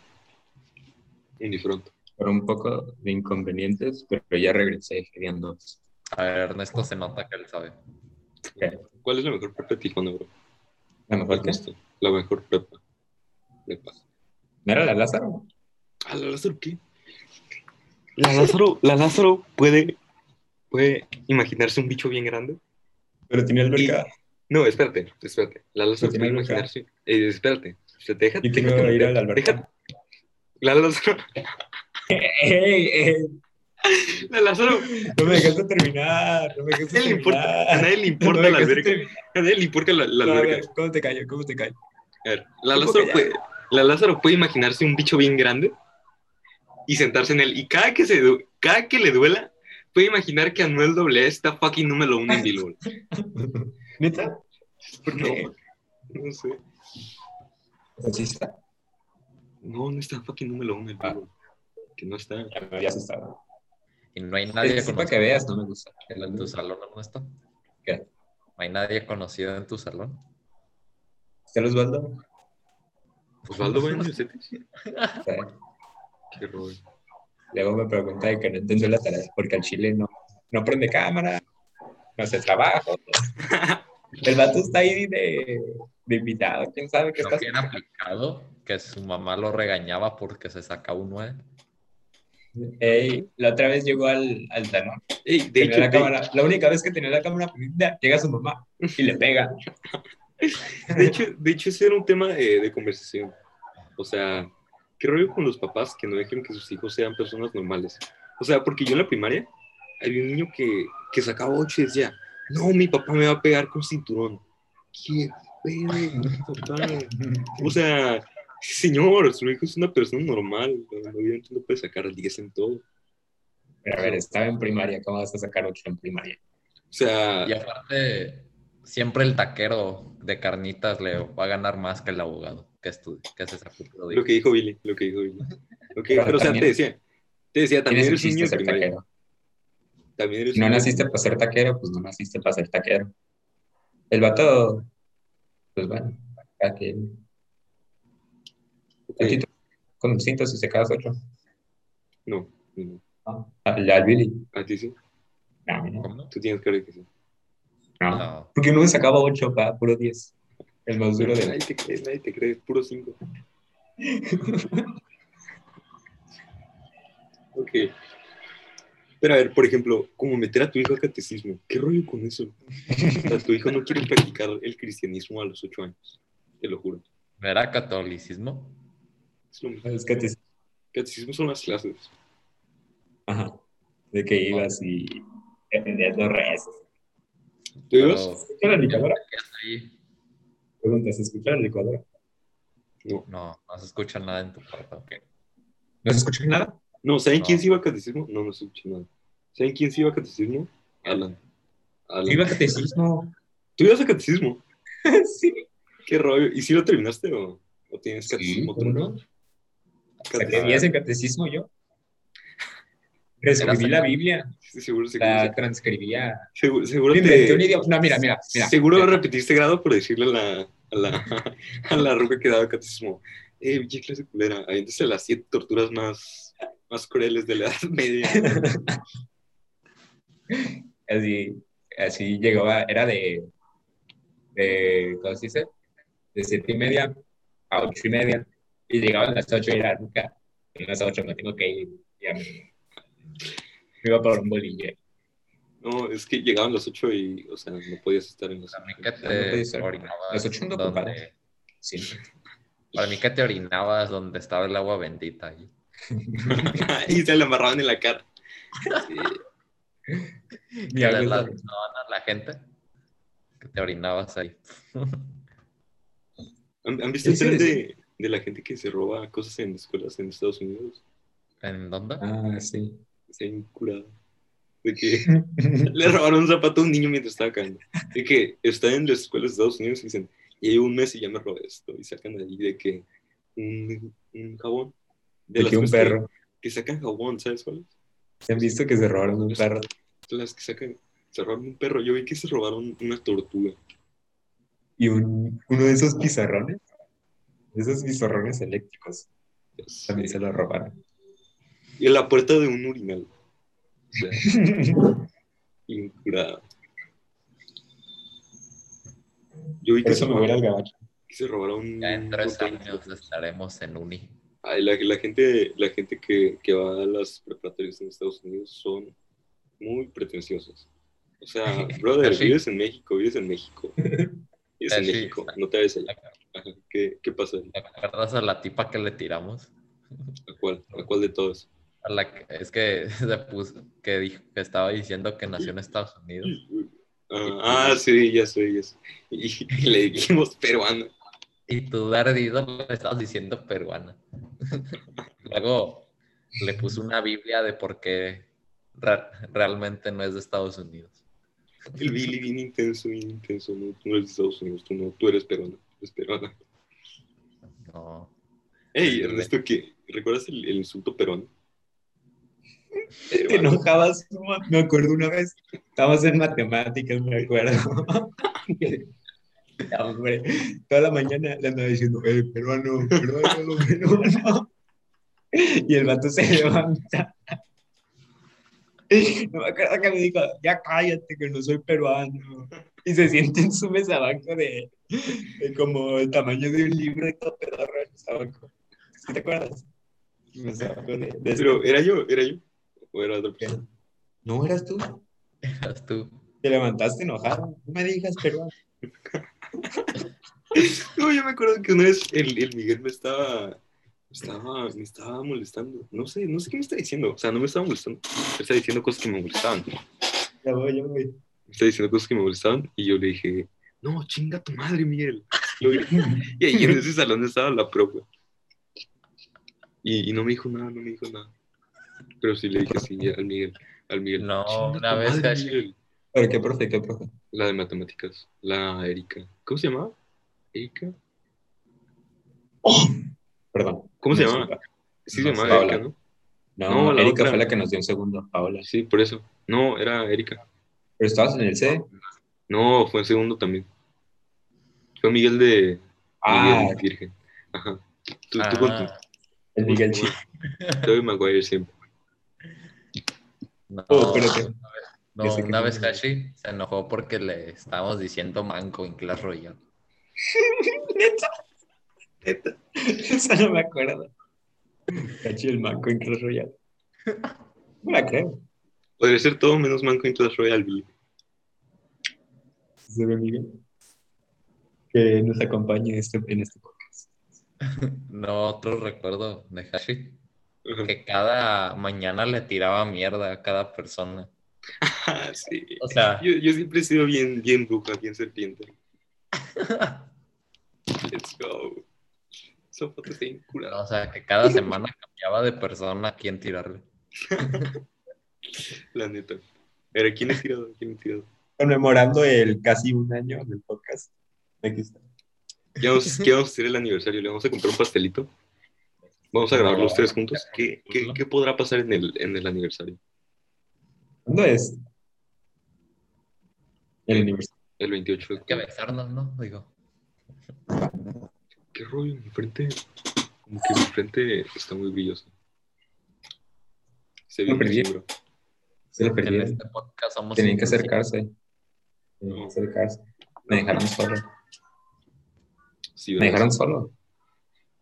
Indifront. Por un poco de inconvenientes, pero ya regresé, querían dos. A ver, Ernesto se nota que él sabe. ¿Cuál es la mejor prepa de Tijuana, bro? La mejor que Ernesto. La mejor prepa. Prepa. ¿No era la Lázaro? ¿Ah, la Lázaro qué? La Lázaro, la Lázaro puede, puede imaginarse un bicho bien grande. Pero tenía alberca. No, espérate, espérate. La Lázaro tiene puede alberca. imaginarse. Eh, espérate. Se te deja, ¿Y quién déjate va a ir a la alberca? deja- La Lázaro. *laughs* ¡Ey, ey! La Lázaro, No me dejaste terminar. No me a dejaste nadie le importa, a terminar. nadie le importa No me la alberca. terminar. A nadie le importa la, la No, a alberca. ver, ¿Cómo te callo? ¿Cómo te callo? A ver, la Lázaro, puede, la Lázaro puede imaginarse un bicho bien grande y sentarse en él. Y cada que, se, du- cada que le duela, puede imaginar que Anuel doble está fucking número uno en Billboard. *laughs* ¿Neta? ¿Por qué? No, no sé. Así está. No, no está fucking número uno en Ah. Billboard. Que no está. Ya. Y no hay nadie Sí, para conocido que veas, no me gusta. en tu salón, Ernesto. ¿Qué? No hay nadie conocido en tu salón. ¿Está el Osvaldo? Osvaldo el Cetis. *laughs* Sí. Qué rollo. Luego me pregunta de que no entendió la tarea porque al chile no, no prende cámara, no hace trabajo. *laughs* El vato está ahí de, de invitado, quién sabe qué está bien aplicado que su mamá lo regañaba porque se sacaba un 9. Ey, la otra vez llegó al, al salón, Ey, de hecho, la, de- cámara, la única vez que tenía la cámara prendida, llega su mamá y le pega. De hecho, de hecho, ese era un tema de, de conversación. O sea, ¿qué rollo con los papás que no dejen que sus hijos sean personas normales? O sea, porque yo en la primaria había un niño que, que sacaba ocho y decía, no, mi papá me va a pegar con cinturón. ¿Qué pedo, papá? O sea, señor, su hijo es una persona normal. Obviamente no puede sacar 10 en todo. Pero a ver, estaba en primaria, ¿cómo vas a sacar ocho en primaria? O sea, Y aparte, siempre el taquero de carnitas le va a ganar más que el abogado que estudia, que lo que dijo Billy, lo que dijo Billy. Ok, Pero pero o sea, te decía, te decía, también eres un niño de primaria. taquero. También eres Si no un naciste para ser taquero, pues no naciste para ser taquero. El vato, pues bueno, cada quien. Ok, A ti te- Con el cinto si se quedas ocho. No, no, ¿no? Al, al Billy. a ti sí. No, no. Tú tienes cara de que sí. no. No. Porque no me sacaba ocho, pa, puro 10. El más duro Nadie de. te cree, nadie te cree, puro 5. *laughs* ok. Pero a ver, por ejemplo, como meter a tu hijo al catecismo, ¿qué rollo con eso? O sea, tu hijo no quiere practicar el cristianismo a los 8 años, te lo juro. ¿No era catolicismo? Es lo mismo. Es te- Catecismo son las clases. Ajá. De que ibas y aprendías los rezos. ¿Tú ibas? Pero, ¿Escucha la licuadora? ahí, Pregunta, ¿se escucha la licuadora? No. no, no se escucha nada en tu cuarto. ¿No se escucha nada? No, ¿saben No. quién se iba a catecismo? No, no escuché nada. ¿Saben quién se iba a catecismo? Alan. Alan. Iba a catecismo. ¿Tú ibas a catecismo? *laughs* sí. ¿Qué rollo? ¿Y si lo terminaste o, o tienes Sí, catecismo? ¿cómo tú? no? Saqué. 10 en catecismo yo. Reescribí la Biblia. Sí, seguro, seguro. La transcribía. Seguro, seguro, te- inventé un idioma. No, mira, mira, mira. seguro repetiste grado por decirle a la, a la, *laughs* a la ruca que daba catecismo, eh, pinche clase culera, aviéntese las siete torturas más, más crueles de la Edad *laughs* Media. Así, así llegaba, era de, de, ¿cómo se dice? De siete y media a ocho y media. Y llegaban las ocho y era nunca. A las ocho me tengo que ir. Ya me, me iba por un bolillo. No, es que llegaban las ocho y, o sea, no podías estar en los Para mí que No te orinabas. Las ocho ando donde- ocupado. Sí. Para mí que te orinabas donde estaba el agua bendita. ahí. *laughs* y se le amarraban en la cara. Sí. Y Ya, le pues, lanzaban a la gente que te orinabas ahí. *laughs* ¿Han, han visto el Sí, tren sí. de, de la gente que se roba cosas en escuelas en Estados Unidos? ¿En dónde? Ah, sí. Se han curado. De que *laughs* le robaron un zapato a un niño mientras estaba cayendo. De que está en las escuelas de Estados Unidos y dicen, llevo un mes y ya me robé esto. Y sacan de ahí de que un, un jabón. De las que un cosas perro. Que, sacan jabón, ¿sabes cuáles? ¿Se han visto que se robaron un perro? Las que sacan, se robaron un perro. Yo vi que se robaron una tortuga. Y un, uno de esos pizarrones, de esos pizarrones eléctricos, también se lo robaron. Y en la puerta de un urinal. *laughs* O sea, incurado. Yo vi Por que se, eso me voy al gabacho. que se robaron Ya en tres de años estaremos en uni. Ay, la, la gente, la gente que, que va a las preparatorias en Estados Unidos son muy pretenciosos. O sea, *laughs* brother, Sí. vives en México, vives en México. *laughs* Vives en Sí. México, no te ves allá. Ajá, ¿Qué, ¿Qué pasa ahí? ¿Te acuerdas a la tipa que le tiramos? ¿A cuál? ¿A cuál de todos? A la que- es que *laughs* se puso, que dijo que estaba diciendo que nació en Estados Unidos. Ah, ah, sí, ya sé, ya sé. Y, y le dijimos peruano. Y tú, ardido, le estabas diciendo peruana. Luego le puso una Biblia de por qué realmente no es de Estados Unidos. El Billy bien intenso, bien intenso. No, tú no eres de Estados Unidos, tú no, tú eres peruano. Eres peruana. No. Ey, Ernesto, ¿qué? ¿Recuerdas el, el insulto peruano? Te enojabas, me acuerdo una vez, estábamos en matemáticas, me acuerdo. *laughs* *laughs* Ya, hombre, toda la mañana le andaba diciendo, eh, peruano, peruano, *laughs* peruano. Y el vato se *laughs* levanta. No me acuerdo que me dijo, ya cállate, que no soy peruano. Y se siente en su mesabanco de, de como el tamaño de un libro y todo pedorro el mesabanco. ¿Sí te acuerdas? De, de Pero, ¿era yo? ¿Era yo? ¿O era otra persona? ¿No eras tú? Eras tú. Te levantaste enojado. No me digas peruano. *laughs* No, yo me acuerdo que una vez el, el Miguel me estaba, estaba, me estaba molestando. No sé, no sé qué me está diciendo. O sea, no me estaba molestando. Me estaba diciendo cosas que me molestaban. Ya voy, ya voy. Me estaba diciendo cosas que me molestaban y yo le dije, no, chinga tu madre, Miguel. *laughs* Y ahí en ese salón estaba la profe. Y, y no me dijo nada, no me dijo nada. Pero sí le dije así al Miguel. Al Miguel No, "Chinga una vez, madre, Hashi. Miguel". ¿Pero qué profe, qué profe? La de matemáticas, la Erika. ¿Cómo se llamaba? ¿Erika? Perdón. ¿Cómo se No, llamaba? Sí, se No llamaba sé. Erika, ¿no? No, No, la Erika otra. fue la que nos dio un segundo, Paola. Sí, por eso. No, era Erika. Pero estabas en el C. No, fue en segundo también. Fue Miguel de Ah, Miguel Virgen. Ajá. Tú, tú con tu Ah, el Miguel Chi. Tobey Maguire siempre. no, Oh, espérate. No, una vez Hashi se enojó porque le estábamos diciendo manco en Clash Royale. Neta. Neta. Eso no me acuerdo. Cachi el manco en Clash Royale. No la creo. Podría ser todo menos manco en Clash Royale, Billy. Se ve Miguel. Que nos acompañe este, en este podcast. *laughs* No, otro recuerdo de Hashi, que cada mañana le tiraba mierda a cada persona. *laughs* Sí. O sea, Yo, yo siempre he sido bien, bien bruja, bien serpiente. *laughs* Let's go. Esa foto está bien curada. o sea, que cada semana cambiaba de persona a quien tirarle. *laughs* La neta. Pero ¿quién es tirado? ¿Quién es tirado? Conmemorando el casi un año del podcast. Aquí está. ¿Qué vamos, qué vamos a hacer el aniversario? ¿Le vamos a comprar un pastelito? ¿Vamos a grabar No. los tres juntos? ¿Qué, qué, qué podrá pasar en el, en el aniversario? ¿Cuándo es? El aniversario. El 28 de Hay que besarnos, ¿no? Digo, ¿Qué rollo? Mi frente, como que mi frente está muy brillosa. Se ve Lo perdí. Se lo en perdieron. este podcast somos Tenían que acercarse. Tenían que acercarse. Me dejaron solo. Sí, Me dejaron solo.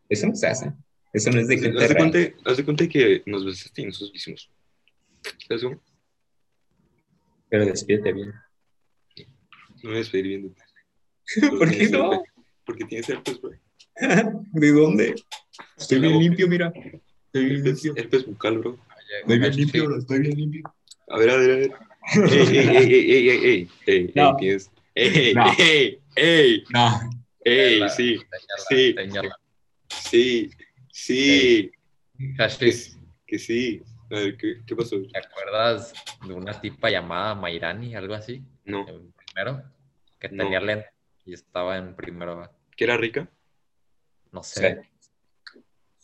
Eso no se hace. Eso no es de Haz gente de real. cuenta, haz de cuenta que nos besaste y nosotros hicimos. ¿Sabes cómo? Pero despídete bien. No me voy a despedir bien de ti. *laughs* ¿Por qué no? herpes. Porque tienes herpes, bro. *laughs* ¿De dónde? Estoy bien limpio, mira. Estoy bien Herpes, limpio. herpes bucal, bro. Estoy bien limpio, bro. Estoy bien limpio. A ver, a ver, a ver. *laughs* Ey, ey, ey, ey, ey, ey, ey, ey, No. ey. Ey, No. ey, ey, No. ey, sí, sí. sí, sí, que, que sí. Ver, ¿qué, qué pasó? ¿te acuerdas de una tipa llamada Mairani, algo así? No, En primero, que No. tenía lente y estaba en primero. ¿que era rica? No sé.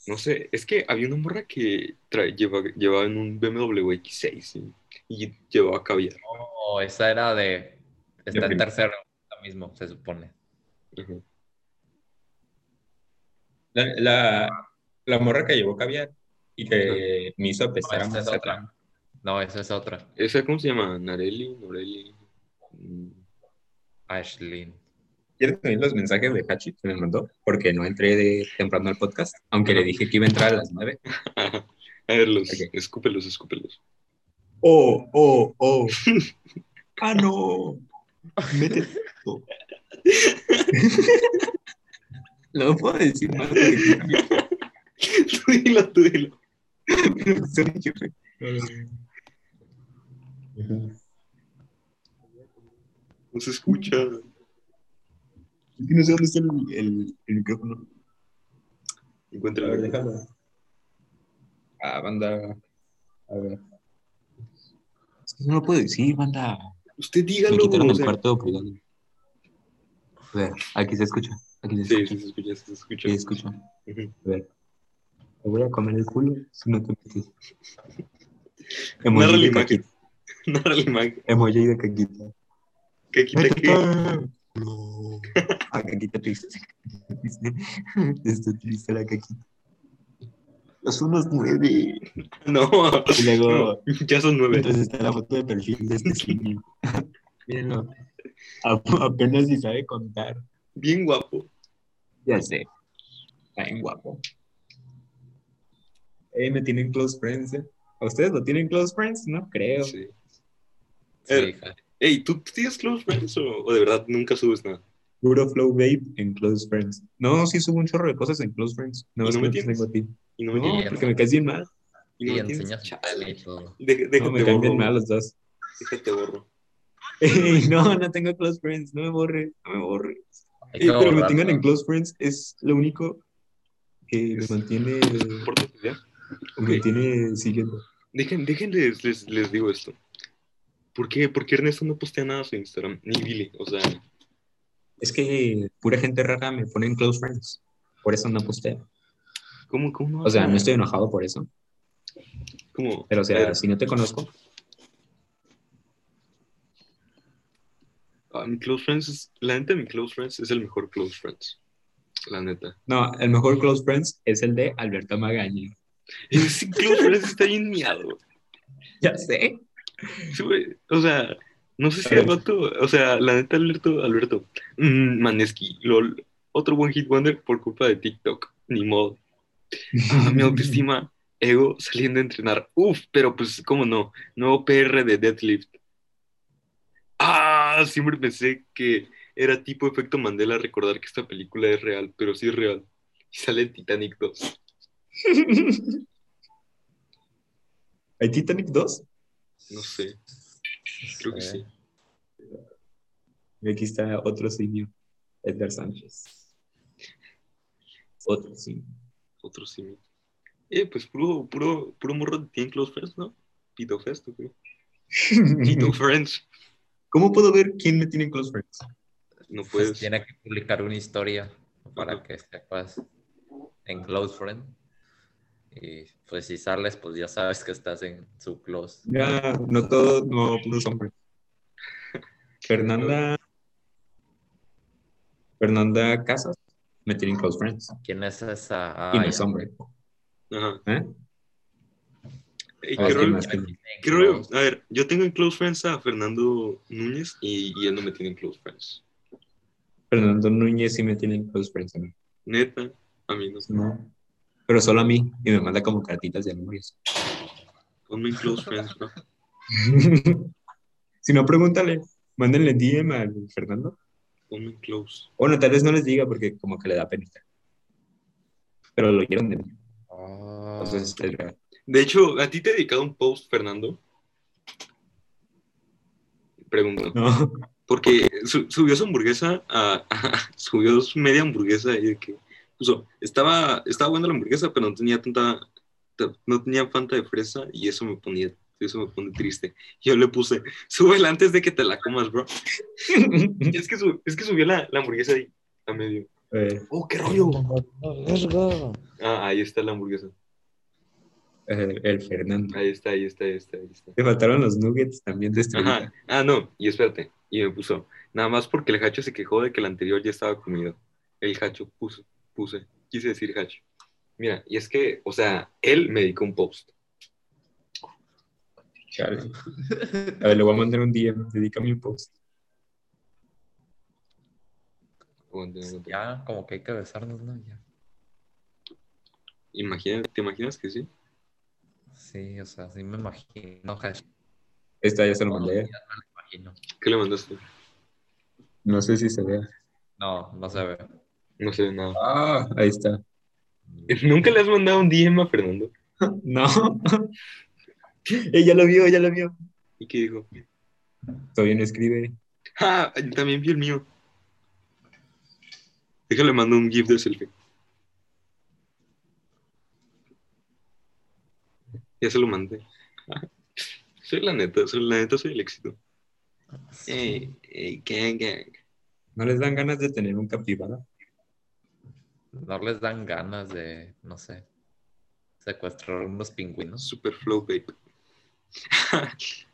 No sé, es que había una morra que llevaba en un BMW X6 y, y llevaba caviar. No, esa era de. Está en tercero, ahora mismo, se supone. La, la morra que llevó caviar y que me hizo No, a esa es otra. No, esa es otra. ¿Esa cómo se llama? ¿Nareli? ¿Noreli? Mm, Ashlyn. ¿Quieres también los mensajes de Hachi que me mandó? Porque no entré de temprano al podcast, aunque le dije que iba a entrar a las nueve. *laughs* A ver, los, Ok. escúpelos, escúpelos. Oh, oh, oh. ah, no. Métete. No *laughs* puedo decir más. Tú dilo, tú dilo. No se escucha. No sé dónde está el, el, el micrófono. Encuentra A ver, déjalo. Ah, banda. A ver. Es que no lo puedo decir, banda. Usted Me dígalo. quitaron o el cuarto privado. A ver, aquí se escucha. Aquí se Sí, escucha. sí, se escucha, sí se escucha. Sí, escucha. Ujú. A ver. Voy a comer el culo si no te metes. *laughs* Narra la imagen. caquita. *laughs* Narra la imagen. Emoji de caquita. ¿Qué quita qué? No. *laughs* Ah, caquita triste. Está triste la caquita. Los unos nueve. No. Y luego, no, Ya son nueve. mientras está la foto de perfil de este simio. Mírenlo. A- Apenas si sabe contar. Bien guapo. Ya sé. Está bien guapo. Eh, me tienen close friends, ¿eh? ¿A ustedes lo tienen close friends? No creo. Sí. Sí, Eh, hija. Ey, ¿tú tienes close friends o, o de verdad nunca subes nada? Puro flow babe en close friends. No, sí subo un chorro de cosas en close friends. No, ¿Y es no me tengo a ti. Y no me No, tienes. tienes. porque me caes bien mal. Y no Y me tienes. enseñas Chale. todo. Deja- No, Déjate me caen bien mal los dos. Déjate borro. Ey, no, no tengo close friends. No me borres. No me Eh, que pero me borrarlo. tengan en close friends es lo único que me mantiene, Por tu idea. Me Ok. mantiene siguiendo. Dejen, déjenles, les, les digo esto. ¿Por qué? Ernesto no postea nada a su Instagram, ni Billy. O sea, Es que pura gente rara me pone en close friends. Por eso no posteo. ¿cómo, cómo? O sea, no estoy enojado por eso. ¿Cómo? Pero, o sea, si no te conozco, ah, mi close friends, es- la neta, mi close friends es el mejor close friends. La neta. no, el mejor close friends es el de Alberto Magaña. *laughs* Close friends está bien miado. Ya sé. Sí, O sea, no sé si el vato, o sea, la neta, Alberto, Alberto, mm, Maneski, lol, otro buen hit wonder por culpa de TikTok, ni modo. Ah, *laughs* mi autoestima, ego, saliendo a entrenar. Uf, pero pues, ¿cómo no? Nuevo PR de Deadlift. Ah, siempre pensé que era tipo efecto Mandela recordar que esta película es real, pero sí es real. Y sale Titanic 2. ¿Hay Titanic 2? No sé, creo que sí. Y aquí está otro simio, Edgar Sánchez. Otro simio. Otro sí. Eh, pues puro, puro, puro morro tiene close friends, ¿no? Pito Fest, ¿o qué? *laughs* Pito Friends. ¿Cómo puedo ver quién me tiene en close friends? No Pues puedes. tiene que publicar una historia para que sepas en Close Friend. Y pues si sales, pues ya sabes que estás en su close. Ya, no todo, no puros hombres. *laughs* Fernanda. Fernanda Casas me tiene en close friends. ¿Quién es esa? Ah, y no es hombre. Ajá. ¿Eh? Ey, A ¿qué ver, ¿quién rollo? más? Me tiene en ¿Qué rollo? close. A ver, yo tengo en close friends a Fernando Núñez y, y él no me tiene en close friends. Fernando Núñez sí me tiene en close friends. a mí. Neta, a mí no. No. Pero solo a mí. Y me manda como cartitas de amores. Ponme close friends, bro. *laughs* si no, pregúntale. Mándenle DM al Fernando. Ponme close. Bueno, tal vez no les diga porque como que le da penita. Pero lo oyeron de mí. Ah, Entonces es real. De hecho, ¿a ti te he dedicado un post, Fernando? Pregunto. No. Porque su- subió su hamburguesa a, *laughs* subió su media hamburguesa y de que estaba, estaba buena la hamburguesa, pero no tenía tanta, ta- no tenía fanta de fresa y eso me ponía, eso me pone triste. Yo le puse, *laughs* súbela antes de que te la comas, bro. *laughs* Es que, es que subió la, la hamburguesa ahí, a medio. Eh, Oh, qué rollo. Ah, ahí está la hamburguesa. eh, el Fernando. Ahí está, ahí está, ahí está, ahí está. Te faltaron los nuggets también de este. Ah, no, y espérate. Y me puso, nada más porque el hacho se quejó de que el anterior ya estaba comido. El hacho puso, puse, quise decir hacho. Mira, y es que, o sea, él me dedicó un post. Chale. A ver, le voy a mandar un DM. Dedícame un post. Ya, como que hay que besarnos, ¿no? Ya. Imagina- ¿Te imaginas que sí? Sí, o sea, sí me imagino. Esta ya se lo mandé. días me lo imagino. ¿Qué le mandaste? No sé si se vea. No, no se ve. No sé nada. Ah, ahí está. *laughs* ¿Nunca le has mandado un DM a Fernando? *laughs* No. *laughs* Ella lo vio, ella lo vio. ¿Y qué dijo? Todavía no escribe. Ah, yo también vi el mío. Déjale mando un GIF de selfie. Ya se lo mandé. Soy la neta, soy la neta, soy el éxito. Ey, ey, gang, gang. ¿No les dan ganas de tener un capibara? No les dan ganas de, no sé, secuestrar unos pingüinos. Super flow, babe. *laughs*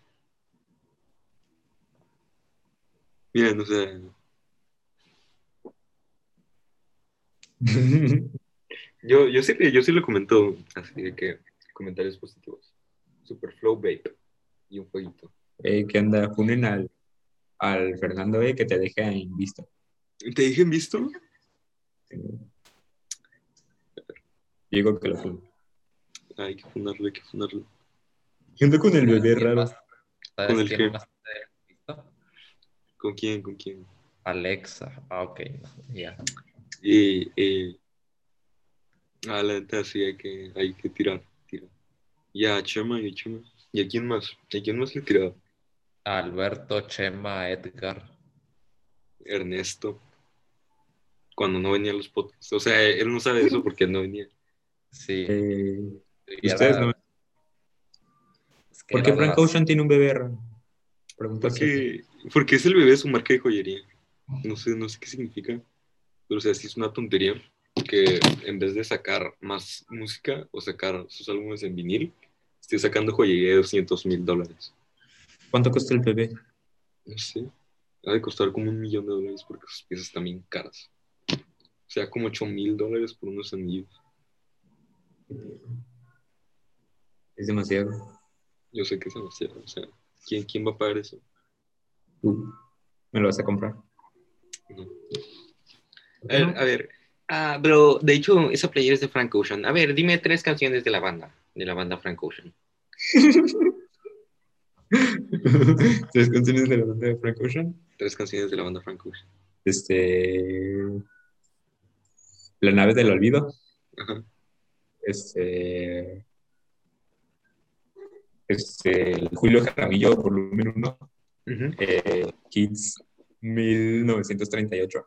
Miren, o sea, *laughs* yo, yo sí, yo sí lo comento así de que comentarios positivos. Super flow, babe. Y un fueguito. Eh, ¿Qué onda? Funen al, al Fernando E que te deje en vista. ¿Te dije en visto? Digo que lo funen. Hay que funarlo, hay que funarlo. ¿Qué onda con el bebé ¿Quién raro? ¿Con el quién qué? ¿Con quién? ¿Con quién? Alexa. Ah, ok, ya. Y, y a la neta sí hay que, hay que tirar, tirar. Y a Chema y a Chema. ¿Y a quién más? ¿A quién más le he tirado? Alberto, Chema, Edgar. Ernesto. Cuando no venía a los podcasts. O sea, él no sabe eso porque no venía. Sí. Eh, y ustedes no. es que ¿Por qué Frank Ocean tiene un bebé raro? Pregunta así. Porque, porque es el bebé de su marca de joyería. No sé, no sé qué significa. Pero o sea, sí es una tontería que en vez de sacar más música o sacar sus álbumes en vinil, esté sacando joyería de 200 mil dólares. ¿Cuánto cuesta el bebé? No sé. Ha de costar como un millón de dólares porque sus piezas están bien caras. O sea, como 8 mil dólares por unos anillos. Es demasiado. Yo sé que es demasiado. O sea, ¿quién, quién va a pagar eso? Tú me lo vas a comprar. No. A ver, a ver. Ah, bro, de hecho, esa playera es de Frank Ocean. A ver, dime tres canciones de la banda, de la banda Frank Ocean. *laughs* Tres canciones de la banda de Frank Ocean. Tres canciones de la banda Frank Ocean. Este. La nave del olvido. Ajá. Este. Este. el Julio Jaramillo, volumen 1. Ujú. Eh, Kids 1938.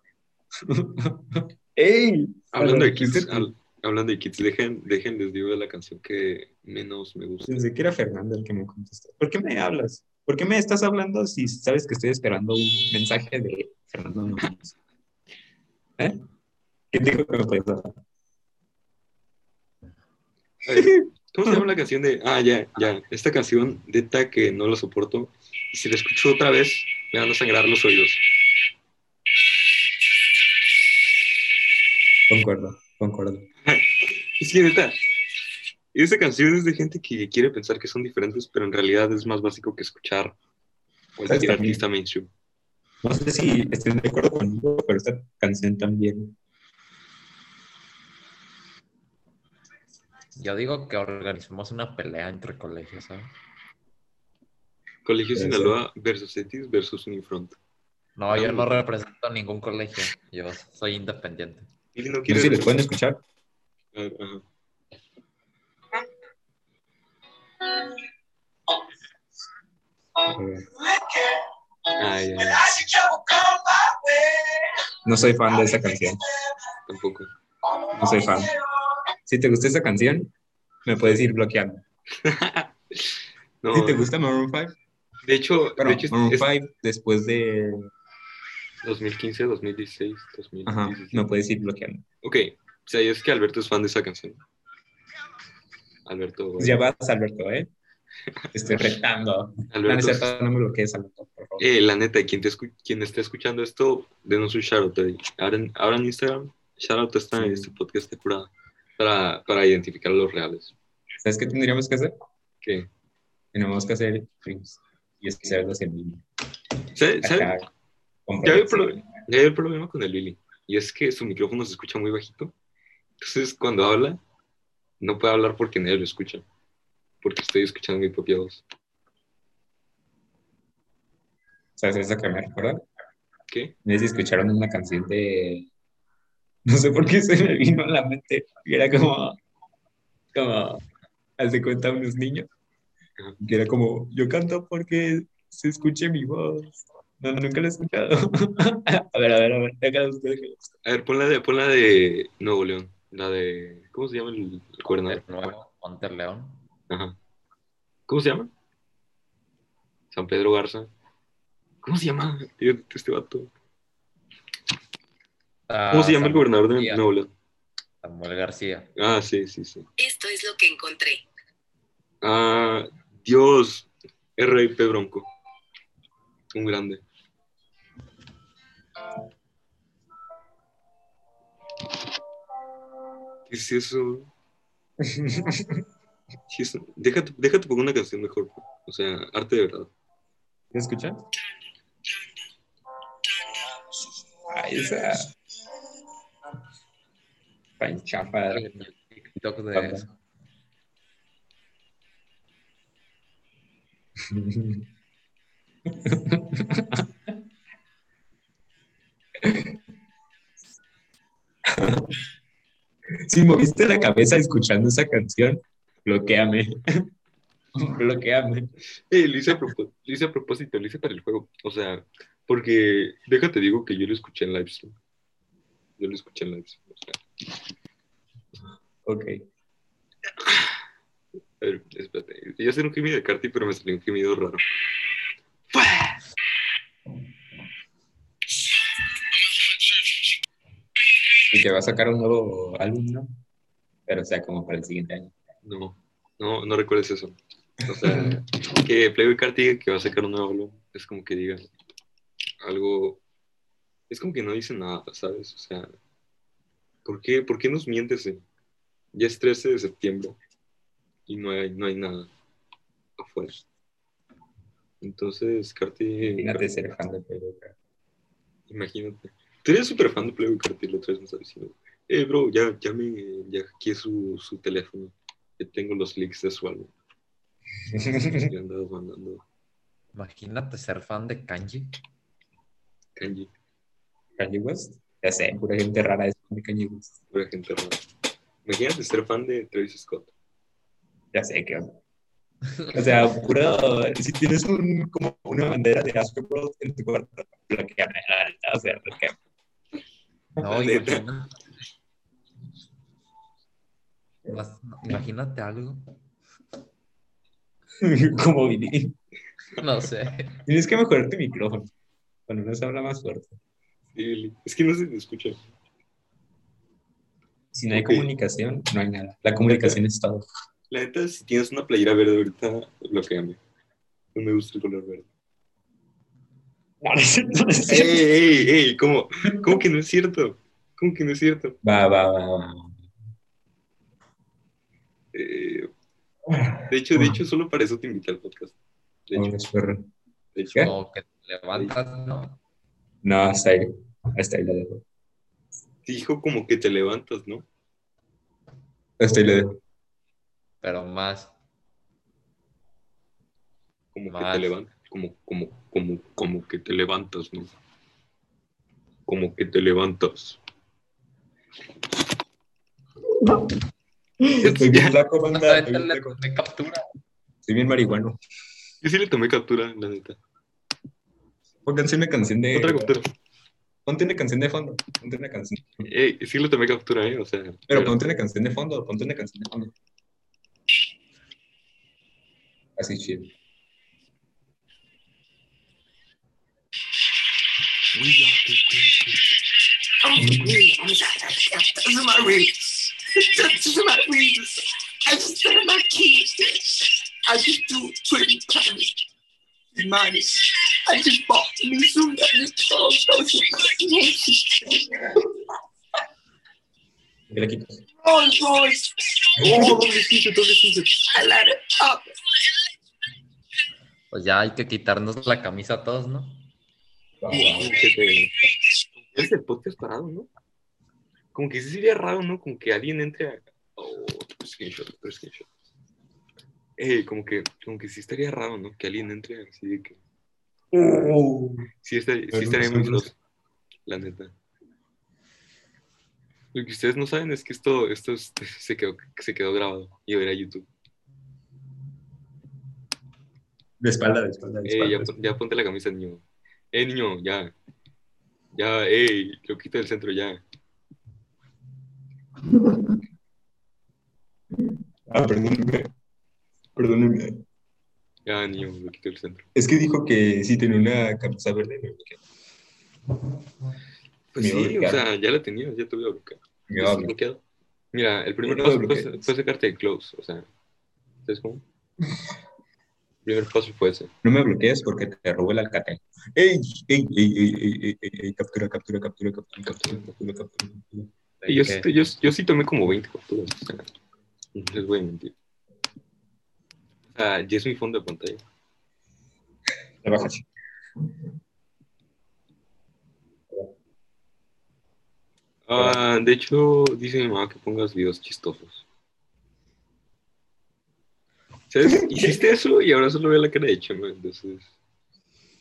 *laughs* ¡Ey! Hablando de Kids, este- al- hablando de Kids, dejen, dejen, les digo de la canción que menos me gusta. Pensé que era Fernando el que me contestó. ¿Por qué me hablas? ¿Por qué me estás hablando si sabes que estoy esperando un mensaje de Fernando Núñez? *laughs* ¿Eh? ¿Quién dijo que me podías hablar? *laughs* ¿Cómo se llama la canción de.? Ah, ya, ya. Esta canción, neta, que no la soporto. Y si la escucho otra vez, me van a sangrar los oídos. Concuerdo, concuerdo. Es que neta, esta canción es de gente que quiere pensar que son diferentes, pero en realidad es más básico que escuchar cualquier artista mainstream. No sé si estén de acuerdo conmigo, pero esta canción también. Yo digo que organizamos una pelea entre colegios, ¿sabes? Colegio Sinaloa versus Etis versus Unifront. No, yo no represento a ningún colegio. Yo soy independiente. Y no si les pueden escuchar. Ah, ay, ay, No soy fan de esa canción. tampoco. No soy fan. Si te gusta esa canción, me puedes ir bloqueando. *laughs* No, Si te gusta Maroon 5, de hecho, bueno, de hecho Maroon es 5 después de. 2015, 2016, 2017. Ajá, me puedes ir bloqueando. Ok, o sea, es que Alberto es fan de esa canción. Alberto. Pues ya vas, Alberto, ¿eh? Te estoy *laughs* retando. Alberto es cierto, no me bloquees, Alberto, por favor. Eh, la neta, quien, te escu- quien esté escuchando esto, denos un shoutout. Ahora en, ahora en Instagram, shoutout está en este podcast de curada para, para identificar a los reales. ¿Sabes qué tendríamos que hacer? ¿Qué? Tenemos que hacer streams y hacerlos en vivo. ¿Sabe- sabe? Acá, con Ya hay, hay el problema con el Lili. Y es que su micrófono se escucha muy bajito. Entonces, cuando habla, no puede hablar porque nadie lo escucha. Porque estoy escuchando mi propia voz. ¿Sabes eso que me recuerda? ¿Qué? Si escucharon una canción de. No sé por qué se me vino a la mente. Y era como. Como. haz de cuenta unos niños, que era como, yo canto porque se escuche mi voz. No, nunca lo he escuchado. *laughs* a ver, a ver, a ver, déjala usted. A ver, pon la de, pon la de Nuevo León. La de. ¿Cómo se llama el, el nuevo, Ponte León. Ajá. ¿Cómo se llama? San Pedro Garza. ¿Cómo se llama este vato? Ah, ¿Cómo se llama el gobernador de León? Samuel García. Ah, sí, sí, sí. Esto es lo que encontré. Ah, Dios. R.I.P. Bronco. Un grande. ¿Qué es eso? *laughs* ¿Qué es eso? Déjate, déjate poner una canción mejor. O sea, arte de verdad. ¿Me escuchan? Ay, esa. Tan chafa. El TikTok de eso. *laughs* Si moviste la cabeza escuchando esa canción, bloqueame. *laughs* bloqueame. Eh, lo hice, a propósito, lo hice a propósito, lo hice para el juego. O sea, porque déjate digo que yo lo escuché en livestream. Yo lo escuché en livestream. Ok. a ver, espérate. Yo hacer un gemido de Carti, pero me salió un gemido raro. Y que va a sacar un nuevo álbum, ¿no? Pero o sea, como para el siguiente año. No, no, no recuerdes eso. O sea, *laughs* que Playboy Carti diga que va a sacar un nuevo álbum. Es como que diga algo. Es como que no dice nada, ¿sabes? O sea, ¿por qué, ¿por qué nos mientes? eh? Ya es 13 de septiembre y no hay, no hay nada afuera. Entonces, Carti. Imagínate ser fan de Pedro. Imagínate. Tú eres súper fan de Playboy Carti, la otra vez me estaba diciendo. Eh, bro, ya, ya me. Ya hackeé su, su teléfono. Ya tengo los leaks de su álbum. *laughs* Y mandando Imagínate ser fan de Kanji. kanji. Kanye West. Ya sé, pura gente rara es de Kanye West. Pura gente rara. Imagínate ser fan de Travis Scott. Ya sé que. O sea, pura. Si tienes un, como una bandera de Astro World en tu cuarto, la neta, O sea. No, Neta. imagina- Vas- Imagínate algo. *laughs* como Vini. No sé. Tienes que mejorar tu micrófono. Cuando no se habla más fuerte. Sí, Es que no se te escucha. Si no hay comunicación, no hay nada. La comunicación es todo. La neta, si tienes una playera verde ahorita, bloqueame. No me gusta el color verde. No, no es cierto, no es ¡Ey, cierto. ey, ey! ¿Cómo? ¿Cómo que no es cierto? ¿Cómo que no es cierto? Va, va, va, va. Eh, de hecho, de hecho, solo para eso te invité al podcast. De hecho, Vamos, perro. de hecho. ¿Qué? Como que te levantas, ¿no? No, hasta ahí. Hasta ahí lo dejo. Dijo como que te levantas, ¿no? Lo dejo. Pero más. Como que te levantas. Como, como, como, como que te levantas, ¿no? Como que te levantas. Estoy *laughs* bien flaco, banda. Estoy bien le flaco. captura. Estoy bien marihuano. Yo sí le tomé captura, la neta. Pónganse una canción de. Otra captura. Ponte una canción de fondo. Ponte una canción. Ey, sí le tomé captura, ¿eh? O sea. Pero ponte una canción de fondo. Ponte una canción de fondo. Así chido. I just my keys. I just do pretty times. Money. I just bought me some. ¿Qué le quitas? I let it up. Pues ya hay que quitarnos la camisa a todos, ¿no? Es el podcast parado, ¿no? Como que sí sería raro, ¿no? Como que alguien entre a... Oh, screenshot, otro screenshot. Eh, como que, como que sí estaría raro, ¿no? Que alguien entre. Oh. Sí, estaría, sí estaría muy la neta. Lo que ustedes no saben es que esto, esto es- se, quedó, se quedó grabado y a YouTube. De espalda, de espalda, de Eh, ya, espalda. pon- ya ponte la camisa, niño. Eh, niño, ya. Ya, ey, lo quito del centro ya. Ah, perdóneme. Niño, lo quito del centro. Es que dijo que sí tenía una camisa verde. me bloqueé. Pues Me sí, o sea, ya la tenías, ya te voy a bloquear. Me ¿Estás va a bloquear. bloqueado? Mira, el primer Me paso fue, sacarte de close, o sea, ¿sabes cómo? El primer paso fue ese. No me bloquees porque te robó el alcatel. ¡Ey! ¡Ey! ¡Ey! ¡Ey! ¡Ey! ¡Ey! ¡Ey! ey! Captura, captura, captura, captura, captura, captura, captura. captura. Y yo, ¿De sí, yo, yo sí tomé como 20 capturas, o sea, no les voy a mentir. O sea, ya es mi fondo de pantalla. Te bajas. Ah, de hecho, dice mi mamá que pongas videos chistosos. ¿Sabes? *laughs* Hiciste eso y ahora solo veo la cara de Chema, entonces...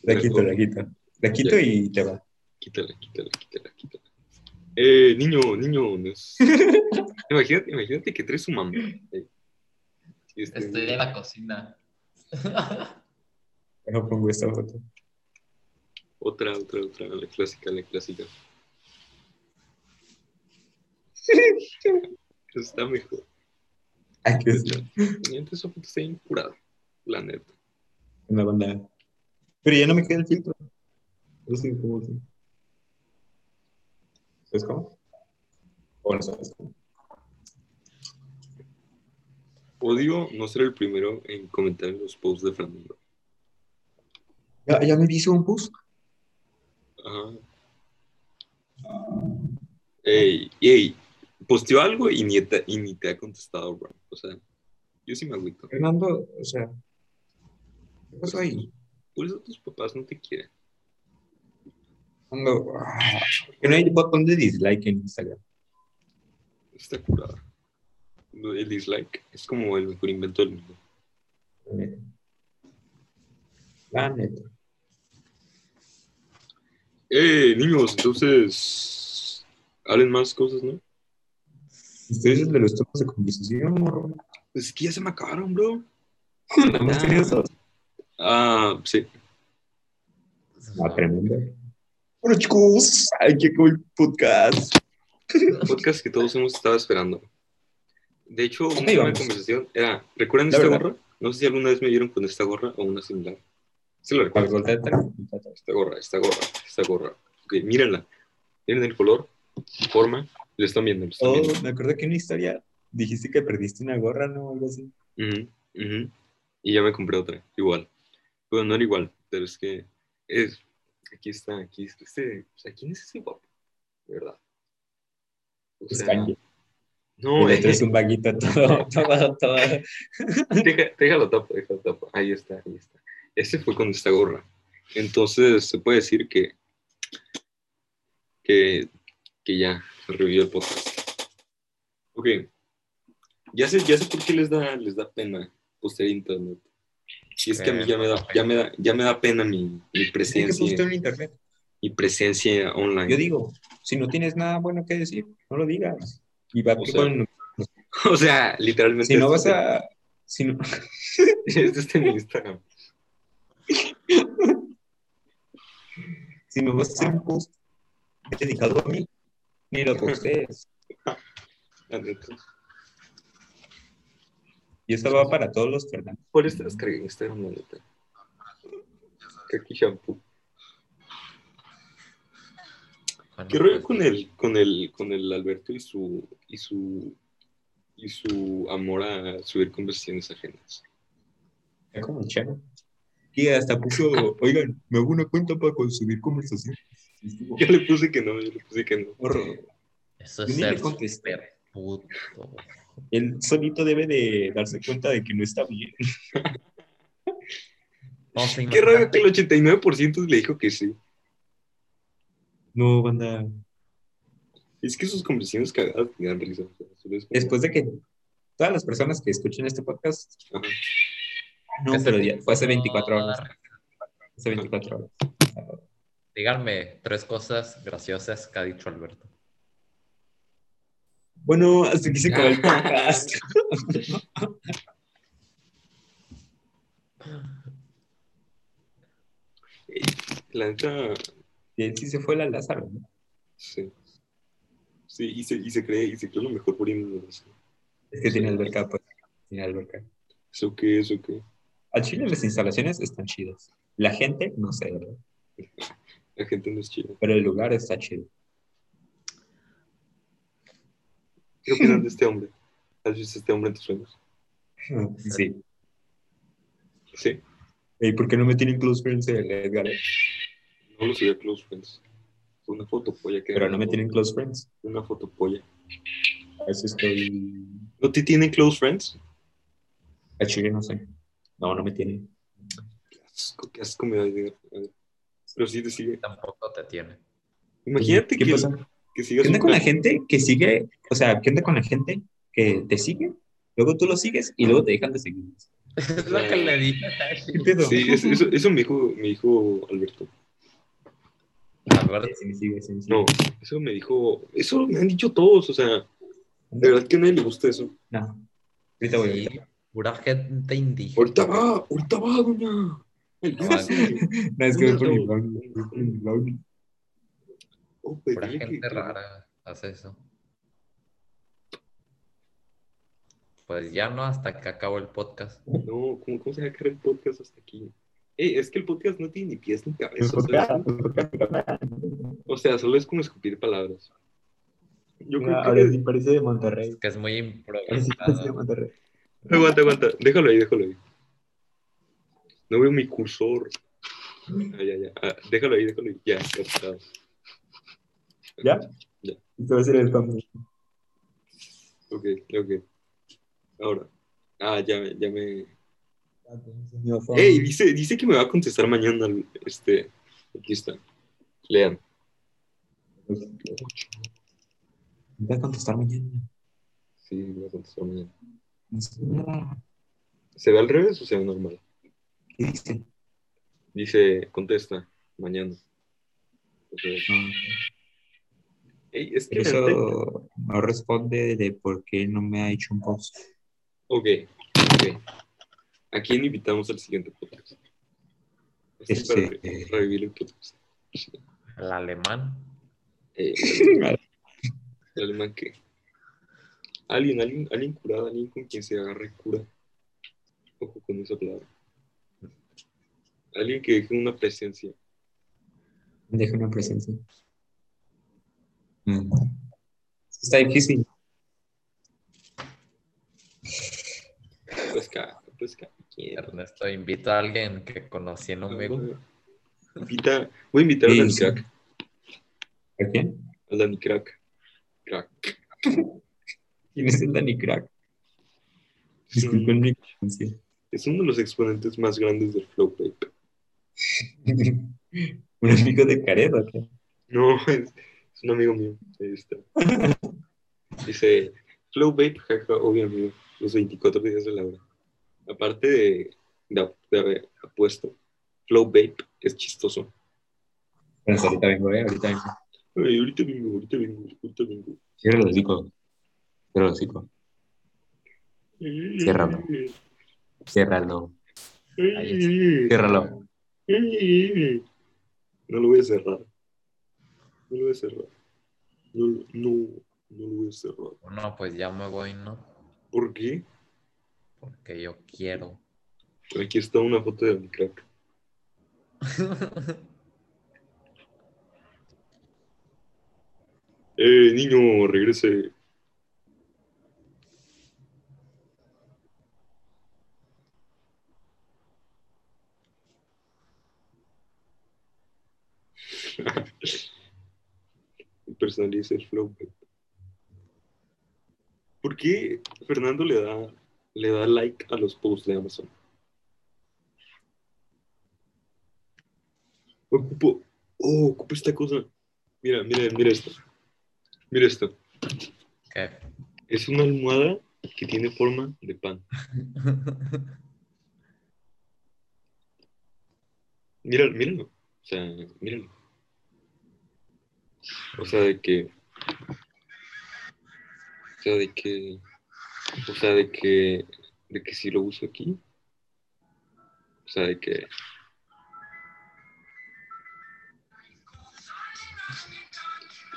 La quito, la quito. La quito y te va. Quítala, quítala, quítala, quítala. Eh, niño, niño. no es- *laughs* imagínate, imagínate que traes su mamá. Eh, *laughs* este, Estoy en la cocina. *laughs* No pongo esta foto. Otra, otra, otra, la clásica, la clásica. *laughs* Está mejor. Ay, qué es Y antes esa foto está bien curada, la neta. una banda. Pero ya no me queda el filtro. No sé cómo ¿Sabes cómo? O no sabes cómo. Odio no ser el primero en comentar en los posts de Fernando. Ya, ya me hizo un post. Ajá. Ey, ey, posteó algo y ni, te, y ni te ha contestado, bro. O sea, yo sí me agüito. Fernando, o sea, ¿qué pasó ahí? Por eso tus papás no te quieren. Fernando, ah, no hay botón de dislike en Instagram. Está curada. El dislike es como el mejor invento del mundo. La neta. La neta. Eh, niños, entonces. Hablen más cosas, ¿no? Ustedes es de los temas de conversación, morro. Pues es que ya se me acabaron, bro. Nada más tenías dos. Ah, sí. Ah, tremendo. Bueno, chicos, aquí acabó el podcast. *laughs* Podcast que todos hemos estado esperando. De hecho, un Ahí tema de conversación era. ¿Recuerdan esta verdad. gorra? No sé si alguna vez me vieron con esta gorra o una similar. Sí, lo recuerdo. Esta gorra, esta gorra, esta gorra. Ok, mírenla. Miren el color, forma. Lo están viendo, lo están Oh, viendo. me acuerdo que en una historia dijiste que perdiste una gorra, ¿no? Algo así. Y ya me compré otra, igual. Bueno, no era igual, pero es que es. Aquí está, aquí está. Este, o sea, ¿quién es ese guapo? De verdad. O sea. No, Y otro es un vaguito todo, *laughs* todo, todo. deja, déjalo tapo, déjalo tapo. Ahí está, ahí está. Ese fue con esta gorra. Entonces, se puede decir que. que, que ya se revivió el podcast. Ok. Ya sé, ya sé por qué les da, les da pena postear internet. Y es que a mí ya me da, ya me da, ya me da pena mi, mi presencia, postear en internet. mi presencia online. Yo digo, si no tienes nada bueno que decir, no lo digas. Y va O sea, con- *laughs* O sea, literalmente. si no vas este- a... Si no, *laughs* Este está en Instagram. *laughs* si no vas a hacer un post dedicado a mí, ni lo postees. Y esto va para todos los Fernando. Por eso descargué Instagram, la neta. Kaki shampoo. ¿Qué rollo con el, con el, con el Alberto y su, y su, y su amor a subir conversaciones ajenas? Es como chavo. Y hasta puso, oigan, me hago una cuenta para consumir conversación. Yo le puse que no, yo le puse que no. Eso Yo es ser puto. Él solito debe de darse cuenta de que no está bien. No, Qué rollo imagínate- que el 89% le dijo que sí. No, banda. Es que sus conversaciones cagadas me dan risa. Después de que todas las personas que escuchen este podcast, Ajá. no, Ese pero ya fue hace punto- 24 horas. Hace 24 horas. Díganme tres cosas graciosas que ha dicho Alberto. Bueno, hasta aquí se acabó el *laughs* podcast. La neta, Y él sí se fue la Lázaro, ¿no? sí. Sí, y se, y se cree, y se cree lo mejor por ir Es que tiene alberca, pues. Tiene alberca. ¿Eso qué? ¿Eso qué? Al Chile las instalaciones están chidas. La gente, no sé, ¿verdad? *laughs* La gente no es chida. Pero el lugar está chido. ¿Qué opinan de este hombre? ¿Has visto este hombre en tus sueños? *laughs* Sí. Sí. ¿Y por qué no me tienen close friends el Edgar? No lo a Close Friends. Una foto polla que Pero no me tienen close friends. Una foto polla. A estoy. ¿No te tienen Close Friends? Al Chile no sé. No, no me tienen. Qué asco, qué asco me da. a. Pero sí te sigue. Tampoco te tiene. Imagínate ¿Qué que, pasa? que ¿Qué sigas onda un con la gente que sigue? O sea, ¿qué onda con la gente que te sigue? Luego tú lo sigues y luego te dejan de seguir. *laughs* Es lo que le dije a. ¿Qué? Sí, es- eso, eso me dijo, me dijo Alberto. A ver, Sí sí sigue. No, eso me dijo. Eso me han dicho todos. O sea, de verdad que a nadie le gusta eso. No. Ahorita voy, sí, ahorita. pura gente indígena. Ahorita va, ahorita va, doña. No, es que voy por mi blog. Oh, pues, Pura gente rara hace eso. Pues ya no, hasta que acabó el podcast. No, ¿cómo, cómo se va a quedar el podcast hasta aquí? Ey, es que el podcast no tiene ni pies ni cabeza. O sea, solo es como escupir palabras. Yo creo Ahora que. parece de Monterrey. Es que es muy de improvisado. Monterrey. Aguanta, aguanta. Déjalo ahí, déjalo ahí. No veo mi cursor. Ah, ya, ya. Ah, déjalo ahí, déjalo ahí. Ya, captado. ¿Ya? Ya. Esto va a ser el cambio. Ok, ok. Ahora. Ah, ya, me- ya me. Ey, dice, dice que me va a contestar mañana. Este. Aquí está. Lean. Voy a contestar mañana. Sí, me va a contestar mañana. ¿Qué ¿Se ve al revés o se ve normal? dice? Dice, contesta, mañana. Ok. No, Ey, es que Pero la neta- eso no responde de por qué no me ha hecho un post. Ok, ok. ¿A quién invitamos al siguiente podcast? Este es para Este, re- revivir el podcast. El alemán. Eh, *laughs* ¿El alemán qué? Alguien, alguien, alguien curado, alguien con quien se agarre cura. Ojo con esa palabra. Alguien que deje una presencia. Deja una presencia. Mm. Está difícil. Pues pues cada quien. Ernesto invita a alguien que conocí en un vivo. Invita, voy a invitar a Dani sí. Crack. ¿A quién? A Dani Crack. Crack. ¿Quién es el Danny Crack? Es Disculpen un, mi ignorancia. es uno de los exponentes más grandes del Flow Pape. *laughs* ¿Un amigo de Cared o qué? No, es, es un amigo mío. Ahí está. *laughs* Dice, Flow Vape, jaja, obvio amigo, los 24 días de la hora. Aparte de, de, apuesto, Flow Vape es chistoso. Bueno, ahorita vengo, eh, ahorita vengo. Ay, ahorita vengo, ahorita vengo, ahorita vengo. Cierra el hocico. Cierra el hocico. Ciérralo. Ciérralo. Ciérralo. No lo voy a cerrar. No lo voy a cerrar. No, no, no lo voy a cerrar. Bueno, pues ya me voy, ¿no? ¿Por qué? Porque yo quiero. Aquí está una foto de mi crack. *laughs* Eh, niño, regrese. *laughs* Personaliza el flow. ¿Por qué Fernando le da, le da like a los posts de Amazon? Ocupo, oh, ocupo esta cosa. Mira, mira, mira esto. Mira esto. ¿Qué? Es una almohada que tiene forma de pan. Míralo, míralo. O sea, míralo. O sea, de que. O sea, de que. O sea, de que, de que si lo uso aquí. O sea, de que...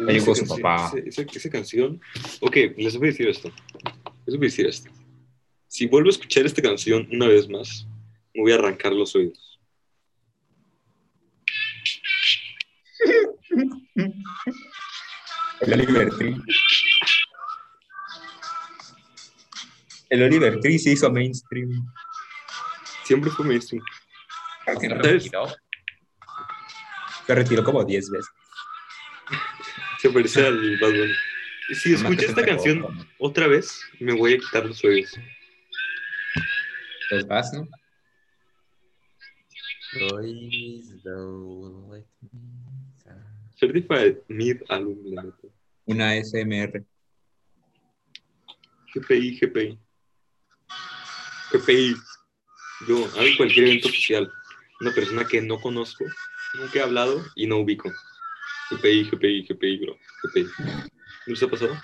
Ahí esa, canción, papá. Esa, esa, canción. Ok, les voy a decir esto. Les voy a decir esto. Si vuelvo a escuchar esta canción una vez más, me voy a arrancar los oídos. *laughs* La libertad. El Oliver Tree se hizo mainstream. Siempre fue mainstream. Se retiró. Se retiró como 10 veces. Se parece al Bad Bunny. Si escucho esta canción otra vez, me voy a quitar los oídos. Pues vas, ¿no? Please don't let me down. Certified Mid Album. Una SMR. GPI, GPI. GPI. Yo hago cualquier evento oficial. Una persona que no conozco, nunca he hablado y no ubico. GPI, GPI, GPI, bro. GPI. ¿No les ha pasado?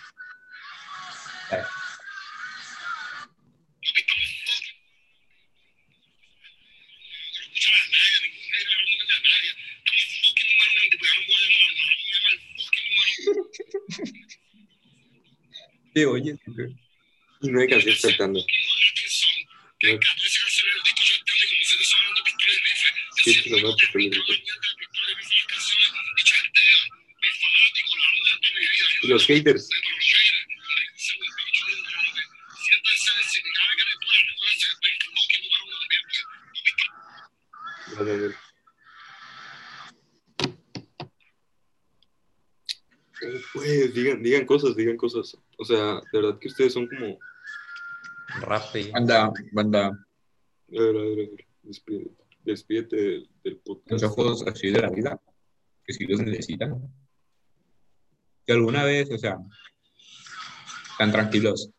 Sí, oye, Y no hay canción saltando. No. Y los haters. Vale, Pues, digan, digan cosas, digan cosas. O sea, de verdad que ustedes son como. Rappi. Banda, banda, A ver, a ver, a ver. Despídete, despídete del, del podcast. consejos así de la vida, que si los necesitan. Que alguna vez, o sea, están tranquilos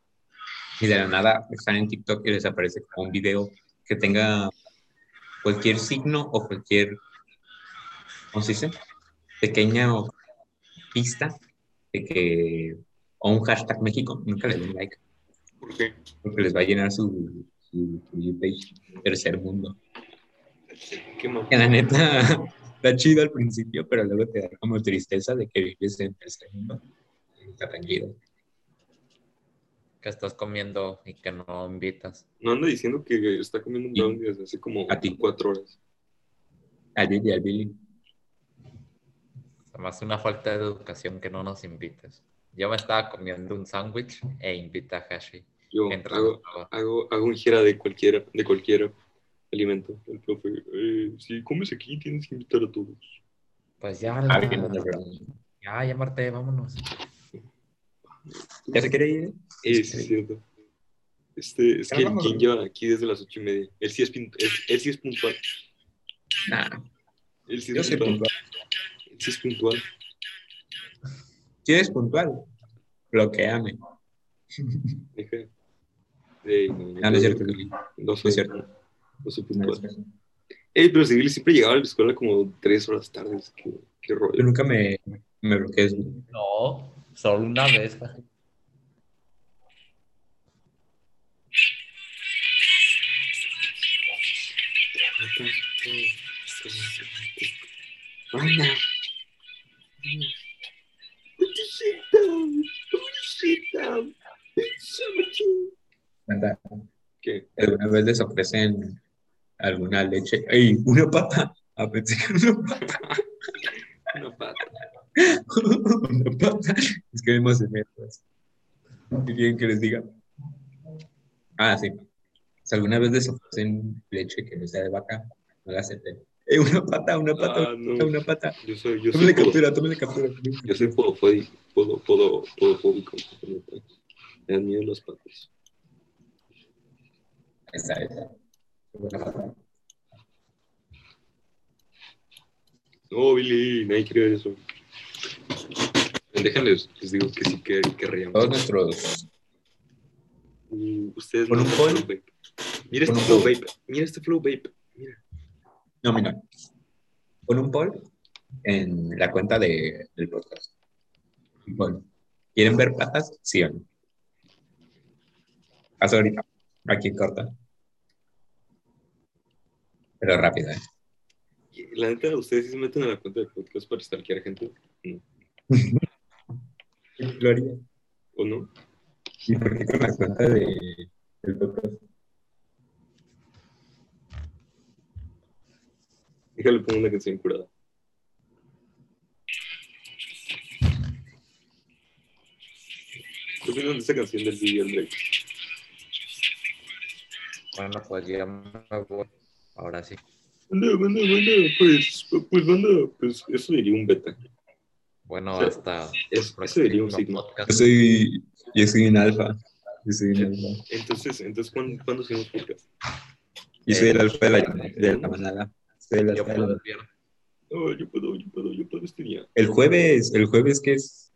y de la nada están en TikTok y les aparece como un video que tenga cualquier signo o cualquier, ¿cómo se dice? Pequeña pista de que, o un hashtag México, nunca le den like, ¿Por qué? porque les va a llenar su, su, su page tercer mundo. Que la neta *laughs* está chido al principio, pero luego te da como tristeza de que vives en tercer mundo. Está tranquilo. que estás comiendo y que no invitas. No anda diciendo que está comiendo un brownie desde hace como a ti. cuatro horas. Al Billy, al Billy. Hace una falta de educación que no nos invites. Yo me estaba comiendo un sándwich e invita a Hashi. Yo hago, hago, hago un gira de cualquier, de cualquier alimento. El profe, eh, si comes aquí, tienes que invitar a todos. Pues ya, la- ya, ya Marte, vámonos. ¿Ya se quiere ir? Eh, sí, es cierto. Este, es que lleva aquí desde las ocho y media. Él sí es, él, él sí es puntual. Nah, Él sí yo es soy puntual. puntual. Él sí es puntual. Si eres puntual, bloqueame. Deja. Ey, no, no, No, no es cierto. No No soy, es cierto. no soy No puntual. es cierto. Ey, pero Civil siempre llegaba a la escuela como tres horas tarde. Qué, qué rollo. nunca me, me bloquees. No, solo una vez. Hashi. Shit down. Put the shit down. It's summertime. ¿Qué? ¿Alguna vez les ofrecen alguna leche? ¡Ey! ¡Una pata! Ah, pensé que una pata. Una pata. *laughs* una pata. Es que vimos en metros. ¿Quieren que les diga? Ah, sí. Si alguna vez les ofrecen leche que no sea de vaca, no la acepten. ¡Ey! Una pata, una pata, Ah, una no. pata, una pata. Yo soy, yo soy, Tómale podo, captura, tómale captura. yo soy podofóbico, podo, podo, podofóbico. Me dan miedo las patas. Esa, esa. Buena pata. No, Billy, nadie quiere ver eso. Déjales, les digo que sí que querríamos. Todos nuestros. Uh, ustedes Con no. Mira este flow vape. Mira este flow vape. Mira. No, mira. Pon un poll en la cuenta de, del podcast. Poll. ¿Quieren ver patas? Sí o no. Haz ahorita. Aquí corta. Pero rápido, ¿eh? La neta, ustedes sí se meten a la cuenta del podcast para stalkear gente. No. *laughs* lo haría. ¿O no? ¿Y por qué con la cuenta de, del podcast? Déjale pongo una canción curada. ¿Qué opinas de esa canción del DJ Drake? Bueno, pues ya me voy. Ahora sí. Banda, banda, banda, pues, pues banda, pues eso diría un beta. Bueno, Sí. hasta Es- eso diría un signo. Yo soy, yo soy un alfa. Yo soy un alfa. Entonces, entonces ¿cuándo, ¿cuándo hacemos podcast? Yo soy el alfa de la, de la manada. Soy el Yo de puedo el viernes. Oh, yo puedo, yo puedo, yo puedo este día. El jueves, el jueves que es,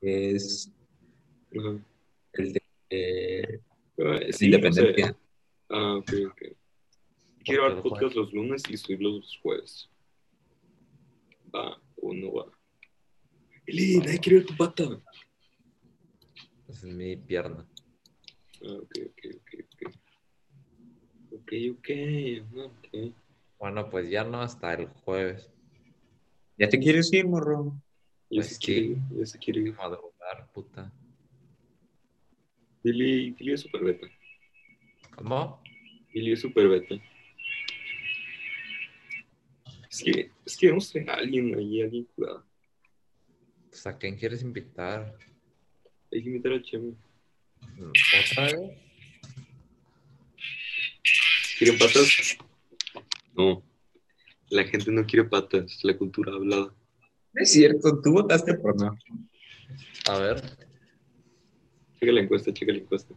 es el de eh, Ah, la sí, independencia. o sea, ah, ok, ok. Quiero el podcast los lunes y subirlos los jueves. ¿Va o no va? Eli, nadie quiere ver tu pata. Es mi pierna. Ah, ok, ok, ok, ok. Ok, ok, ok. Bueno, pues ya no hasta el jueves. ¿Ya te quieres ir, morro? Ya Pues se quiere, ir, ya se quiere. ir. Madrugar, puta. Billy, Billy es super beta. ¿Cómo? Billy es super beta. Es que, es que vamos a traer a alguien ahí, alguien cuidado. Pues a quién quieres invitar? Hay que invitar a Chema. ¿Otra vez? ¿Quieren patas? No. La gente no quiere patas, la cultura hablada. No es cierto, tú votaste por no. A ver. Checa la encuesta, checa la encuesta.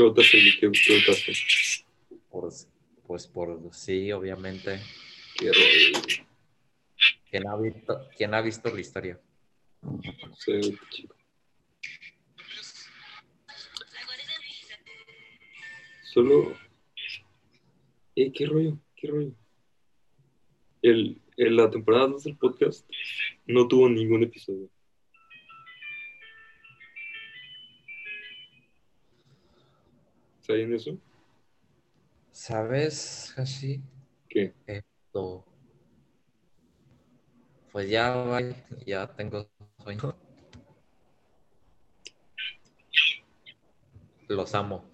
¿Qué votaste? ¿Qué, qué votaste? Por, pues por sí, obviamente. Qué rollo. ¿Quién ha visto, quién ha visto la historia? Sí, chico. Solo. Eh, ¿Qué rollo? ¿Qué rollo? El, el- la temporada 2 del podcast no tuvo ningún episodio. ¿Saben eso? ¿Sabes, Hashi? ¿Qué? Esto. Pues ya, ya tengo sueño. Los amo.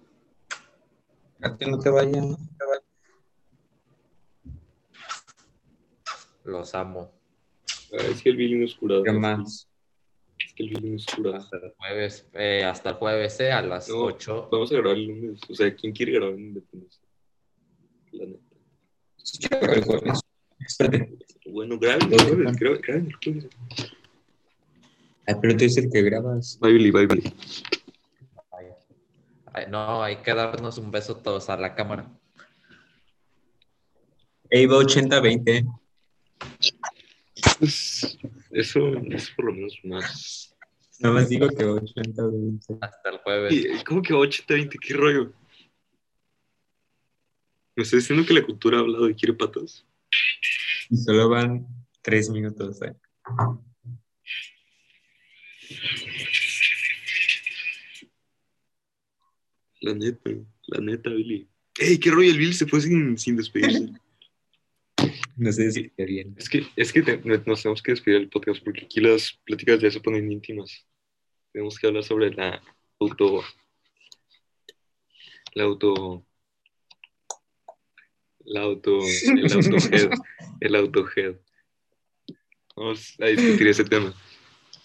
A ti no te vayas. no te vayas. Los amo. Ah, es que el Billy no es curado. ¿Qué más? Que el Billy no es curado. Hasta el jueves, eh, hasta el jueves, eh, a las No. 8. Vamos a grabar el lunes. O sea, ¿quién quiere grabar en Independencia? La neta. Sí, yo creo que el jueves. Espérate. Bueno, graben el jueves, graben, graben el jueves. Ay, pero tú eres el que grabas. Bye, Billy, bye, Billy. Ay, no, hay que darnos un beso todos a la cámara. Ey, va 80-20. Pues, eso es por lo menos más. Nada más digo que va 80-20. Hasta el jueves. ¿Y ¿Cómo que va 80-20? ¿Qué rollo? ¿Me estás diciendo que la cultura ha hablado y quiere patas? Y solo van 3 minutos. eh. La neta, la neta, Billy. ¡Ey, qué rollo! El Billy se fue sin, sin despedirse. *laughs* No sé si qué bien. Es que, es que te- nos tenemos que despedir del podcast porque aquí las pláticas ya se ponen íntimas. Tenemos que hablar sobre la auto. La auto. La auto. El autohead. *laughs* El autohead. Vamos a discutir ese tema.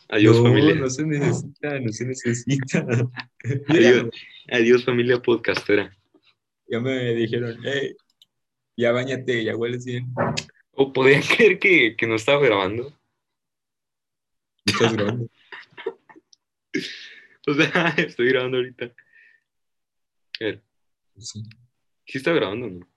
Adiós, no, familia. no se necesita, no se necesita. *laughs* Adiós, adiós, familia podcastera. Ya me dijeron, hey, ya bañate, ya hueles bien. ¿O podían creer que, que no estaba grabando? Muchas gracias. *laughs* O sea, *laughs* estoy grabando ahorita. A ver, Sí. ¿sí está grabando no?